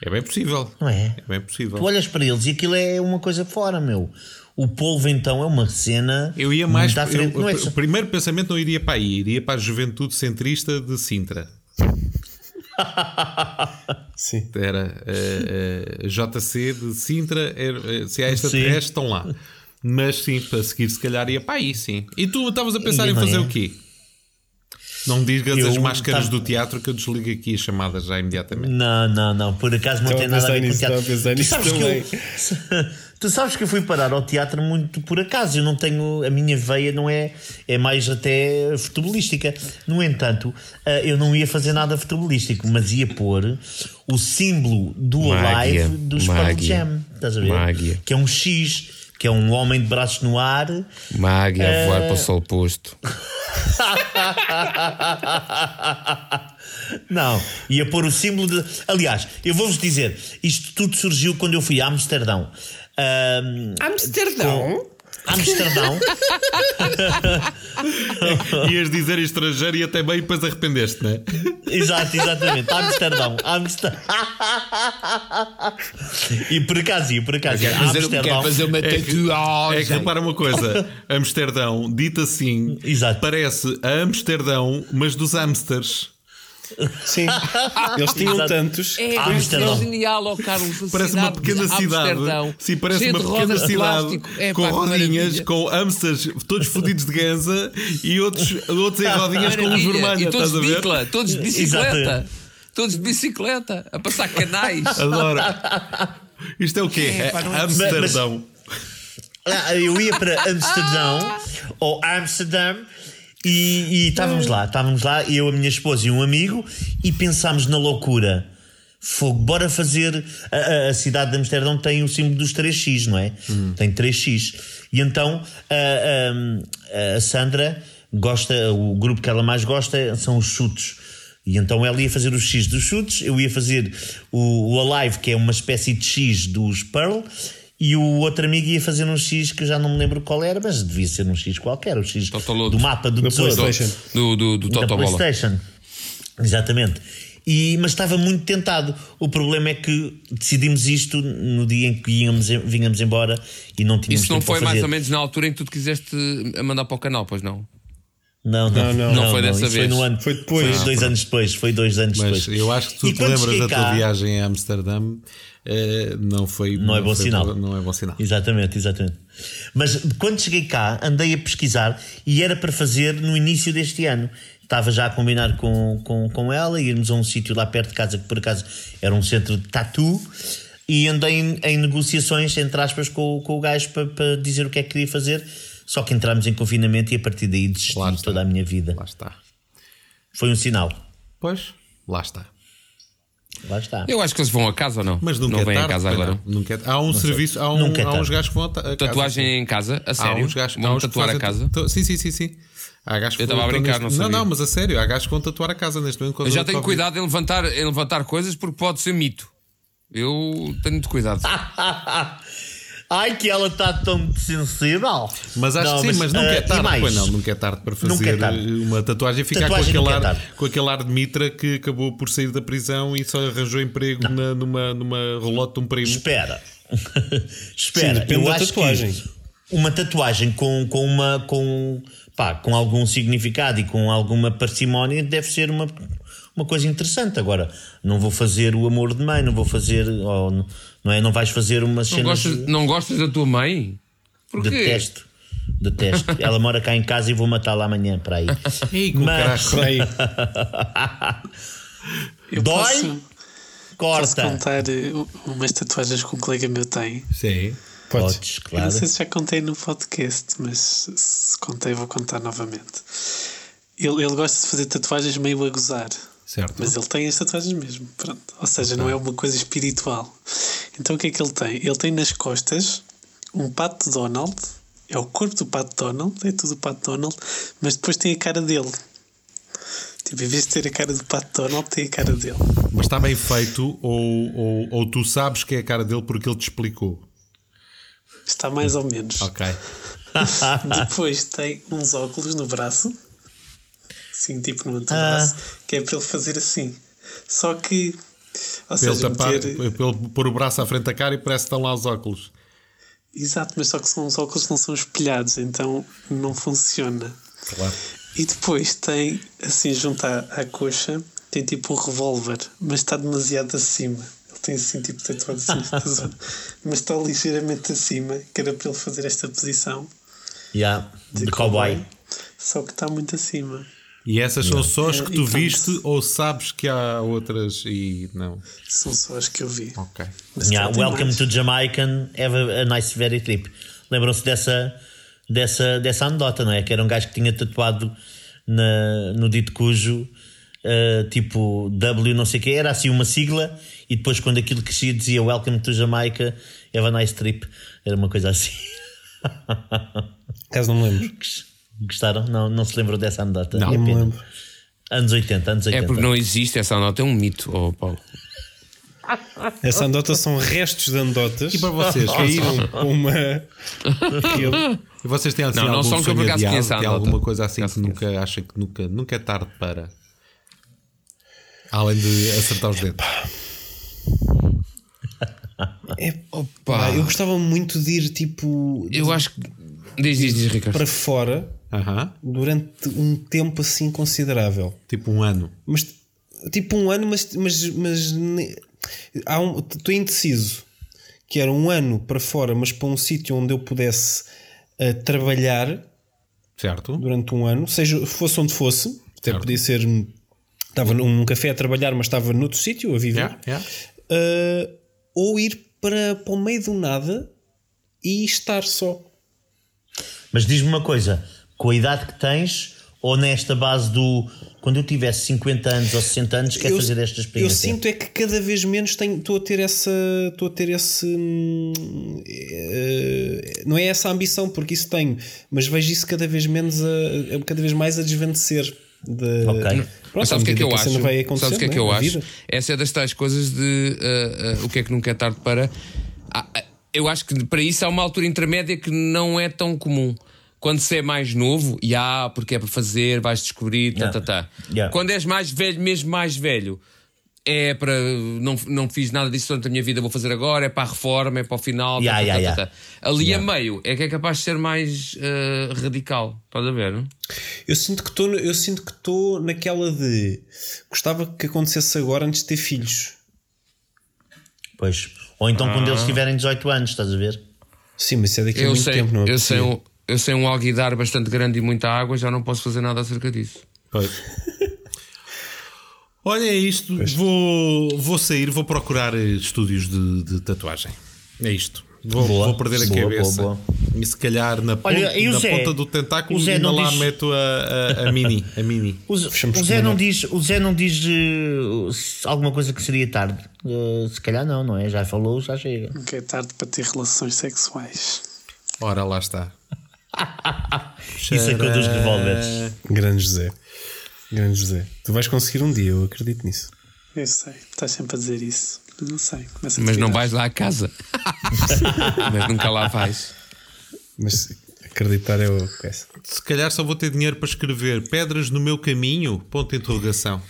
É bem possível.
Não é?
É bem possível.
Tu olhas para eles e aquilo é uma coisa fora, meu. O polvo, então, é uma cena.
Eu ia mais.
frente.
eu-
é
o primeiro pensamento não iria para aí, iria para a juventude centrista de Sintra. [LAUGHS]
sim.
Era eh, eh, JC de Sintra, era, eh, se há extraterrestres, estão lá. Mas sim, para seguir, se calhar ia para aí, sim. E tu estavas a pensar
E
em fazer
é?
o quê? Não digas
Eu
as máscaras
tava-
do teatro que eu desligo aqui a chamada já imediatamente.
Não, não, não. Por acaso não tem nada a ver com
nisso,
teatro.
estava a pensar
tu, sabes que eu, [LAUGHS] tu sabes que eu fui parar ao teatro muito por acaso. Eu não tenho. A minha veia não é. É mais até futebolística. No entanto, eh, eu não ia fazer nada futebolístico, mas ia pôr o símbolo do
Mágia,
Alive Pearl
mágia,
Jam. Estás a ver?
mágia.
Que é um X. Que é um homem de braços no ar.
Mágia a voar para o sol posto. [LAUGHS] [LAUGHS]
Não, ia pôr o símbolo de. Aliás, eu vou-vos dizer, isto tudo surgiu quando eu fui a Amsterdão. Ahm,
Amsterdão?
Amsterdão. [LAUGHS]
Ias dizer estrangeiro e até bem depois arrependeste, não é?
Exato, exatamente. Amsterdão. Amsterdão. e por acaso, e por acaso,
Quero fazer,
Amsterdão.
quero fazer uma
É que,
tatuagem.
é que repara uma coisa: Amsterdão, dito assim,
Exato.
parece a Amsterdão, mas dos hamsters.
Sim. [LAUGHS] Eles tinham
Exato.
tantos.
É,
Amsterdão.
é genial, Carlos. a
Parece uma pequena
de
cidade. Sim, parece
cheia
uma
de
pequena
rodas de
cidade
plástico. É,
com
pá,
rodinhas, com hamsters todos fodidos de ganza e outros, outros em rodinhas com luz vermelha.
E todos
Estás a
de
ver?
bicla, todos de bicicleta.
Exato.
Todos de bicicleta, a passar canais.
Adoro. Isto é o quê?
É, pá, não é-
Amsterdão.
Ah, Eu ia para Amsterdão ou Amsterdam e, e estávamos lá, estávamos lá, eu, a minha esposa e um amigo, e pensámos na loucura. Fogo, bora fazer. A, a- cidade de Amsterdão tem o símbolo dos 3x, não é? Tem 3x. E então a, a- a Sandra gosta, o grupo que ela mais gosta são os chutes. E então ela ia fazer o X dos chutes, eu ia fazer o, o Alive, que é uma espécie de X dos Pearl, e o outro amigo ia fazer um X que eu já não me lembro qual era, mas devia ser um X qualquer, o X
Totoloto.
do mapa do
Da
tesouro
PlayStation.
Do, do, do
da
Totobola.
PlayStation. Exatamente. E, mas estava muito tentado. O problema é que decidimos isto no dia em que íamos, vínhamos embora e não tínhamos
Isso não
tempo
foi
para
mais ou menos na altura em que tu te quiseste a mandar para o canal, pois não?
Não, não,
Não, não.
não,
Não foi dessa
isso
vez.
Foi, no ano,
Foi depois.
Foi dois anos depois. Foi dois anos
Mas
depois.
eu acho que tu
E
te lembras da tua
cá-
viagem a Amsterdã, eh, não foi.
Não é bom
foi
sinal.
Não é bom sinal.
Exatamente, exatamente. Mas quando cheguei cá, andei a pesquisar e era para fazer no início deste ano. Estava já a combinar com, com, com ela, irmos a um sítio lá perto de casa, que por acaso era um centro de tatu, e andei em, em negociações, entre aspas, com, com o gajo para, para dizer o que é que queria fazer. Só que entramos em confinamento e a partir daí desisti toda a minha vida.
Lá está.
Foi um sinal.
Pois, lá está.
Lá está.
Eu acho que eles vão a casa ou não?
Mas nunca
não
é
vêm
tarde.
a casa
pois
agora.
não. Nunca é- Há um serviço, há, um,
Nunca é
há uns
tarde.
gajos que vão a ta- a casa.
Tatuagem em casa? A
Há
sério?
uns gajos, há
Vão
uns que
tatuar a
fazem
casa?
Sim, sim, sim, sim. Há gajos que
Eu estava a
estão
brincar,
neste-
não
Não,
sabia.
não, mas a sério, há gajos que vão tatuar a casa neste momento.
Eu já tenho cuidado em levantar, em levantar coisas porque pode ser mito. Eu tenho muito cuidado. [LAUGHS]
Ai, que ela está tão sensível.
Mas acho
Não,
que sim, mas, nunca
ah,
é
e
tarde.
mais?
Pois não, nunca é tarde para
é
fazer
tarde.
uma tatuagem e ficar
Tatuagem
com, aquele
é
ar,
tarde.
com aquele ar de mitra que acabou por sair da prisão e só arranjou emprego na- numa, numa relote de um primo.
Espera. [LAUGHS]
Sim,
Espera.
depende
eu
da
acho
tatuagem.
Que uma tatuagem com, com uma com, pá, com algum significado e com alguma parcimónia deve ser uma, uma coisa interessante. Agora, não vou fazer o amor de mãe, não vou fazer. ou não, é? Não vais fazer umas
Não
cenas.
gostas, não gostas da tua mãe? Porquê?
Detesto. Detesto. [LAUGHS] Ela mora cá em casa e vou matá-la amanhã para aí. [LAUGHS]
Ei,
Mas-.
Aí, [LAUGHS]
Eu
Dói?
posso, posso
Corta.
contar eh, umas tatuagens que um colega meu tem.
Sim.
pode.
Podes,
Eu
claro.
não sei se já contei no podcast, mas se- se contei, vou contar novamente. Ele, ele gosta de fazer tatuagens meio a gozar.
Certo.
Mas ele tem as tatuagens mesmo. Pronto. Ou seja, não é uma coisa espiritual. Então o que é que ele tem? Ele tem nas costas um pato Donald. É o corpo do pato Donald, é tudo o pato Donald, mas depois tem a cara dele. Tipo, em vez de ter a cara do pato Donald, tem a cara dele.
Mas está bem feito ou, ou, ou tu sabes que é a cara dele porque ele te explicou?
Está mais ou menos.
Ok. [LAUGHS]
Depois tem uns óculos no braço, assim, tipo no antebraço, que é para ele fazer assim. Só que, ou
ele,
seja,
tapar,
meter.
ele pôr o braço à frente da cara e parece que estão lá os óculos.
Exato, mas só que são os óculos que não são espelhados, então não funciona.
Claro.
E depois tem, assim, junto à, à coxa, tem tipo um revólver, mas está demasiado acima. Ele tem assim, tipo, tatuado assim, [LAUGHS] mas está ligeiramente acima, que era para ele fazer esta posição
Yeah, de cowboy.
Só que está muito acima.
E essas são só as que
É,
tu
e pronto.
viste ou sabes que há outras e não?
São só as que eu vi.
Ok.
Yeah, welcome
mais.
to Jamaican. Have a, a nice very trip. Lembram-se dessa, dessa, dessa anedota, não é? Que era um gajo que tinha tatuado na, no dito cujo, eh, tipo W, não sei o que, era assim uma sigla, e depois quando aquilo crescia dizia Welcome to Jamaica, have a nice trip. Era uma coisa assim.
Caso não me lembro. [LAUGHS]
Gostaram? Não, não se lembram dessa anedota?
Não.
É
Não lembro.
Anos 80, anos 80.
É porque não existe essa nota, é um mito, oh, Paulo.
Essa andota são restos de andotas
E para vocês?
que caíram com uma.
E vocês têm assim,
Não, não
algum
só que eu por acaso conheço
Tem
anedota.
alguma coisa assim que nunca acha que nunca, nunca é tarde para. Além de acertar os dedos.
É,
Opa.
eu gostava muito de ir tipo
Eu acho que. Diz, diz, diz, Ricardo.
para fora Durante um tempo assim considerável.
Tipo um ano.
Mas tipo um ano, mas, mas, mas há um, estou indeciso. Que era um ano para fora, mas para um sítio onde eu pudesse eh, trabalhar
Certo?
durante um ano, seja fosse onde fosse, até podia ser. Estava num café a trabalhar, mas estava noutro sítio a viver.
Yeah, yeah.
Uh, ou ir para, para o meio do nada e estar só.
Mas diz-me uma coisa: com a idade que tens, Ou nesta base do quando eu tivesse 50 anos ou 60 anos, quero fazer esta
Eu
experiência?
sinto é que cada vez menos tenho, estou a ter essa. Estou a ter esse. hum, eh, não é essa a ambição, porque isso tenho, mas vejo isso cada vez menos a, a- cada vez mais a desvanecer. De,
Ok.
Pronto,
sabes o que é que eu acho?
vai acontecer,
Sabes o que é que eu
A
acho?
vida.
Essa é das tais coisas de ah, ah, o que é que nunca é tarde para. Ah, eu acho que para isso há uma altura intermédia que não é tão comum. Quando se é mais novo, e há, porque é para fazer, vais descobrir, tá,
Yeah.
tá, tá.
Yeah.
Quando és mais velho, mesmo mais velho, é para. Não, não fiz nada disso durante a minha vida, vou fazer agora, é para a reforma, é para o final. tá,
Yeah,
tá,
yeah,
tá, tá,
yeah.
tá. Ali
Yeah.
a meio é que é capaz de ser mais ah, radical. Estás a ver, não?
Eu sinto que estou eu sinto que estou naquela de gostava que acontecesse agora antes de ter filhos.
Pois. Ou então quando
Ah.
eles tiverem 18 anos, estás a ver?
Sim, mas isso é daqui a
Eu
muito
sei,
tempo, não é?
eu, sei
possível.
um, eu sei um alguidar bastante grande e muita água, já não posso fazer nada acerca disso.
Pois. [LAUGHS] Olha, é isto. Vou, vou sair, vou procurar eh, estúdios de, de tatuagem. É isto. Vou,
Boa.
vou perder a
Boa,
cabeça.
boa,
E se calhar na, ponta,
Olha, o
na
Zé?
ponta do tentáculo
O Zé
ainda
não
lá
diz-
meto a, a, a mini. A mini.
O, [LAUGHS] o Zé não diz, o Zé não diz se alguma coisa que seria tarde. Eh, se calhar não, não é? Já falou, já chega.
Nunca é tarde para ter relações sexuais.
Ora, lá está.
Isso é que eu dos revólveres.
Grande José. Grande José. Tu vais conseguir um dia, eu acredito nisso.
Eu sei, estás sempre a dizer isso. Mas não sei. começa a
Mas não vais lá à casa. [LAUGHS] Mas nunca lá vais.
Mas acreditar é o peça.
Se calhar só vou ter dinheiro para escrever pedras no meu caminho? Ponto de interrogação.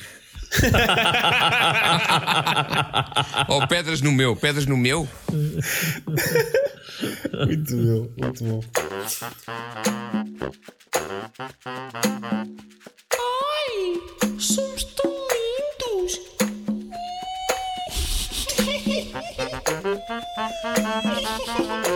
Ou pedras no meu, pedras no meu.
Muito bom, muito bom.
Ai, somos tão lindos. [LAUGHS]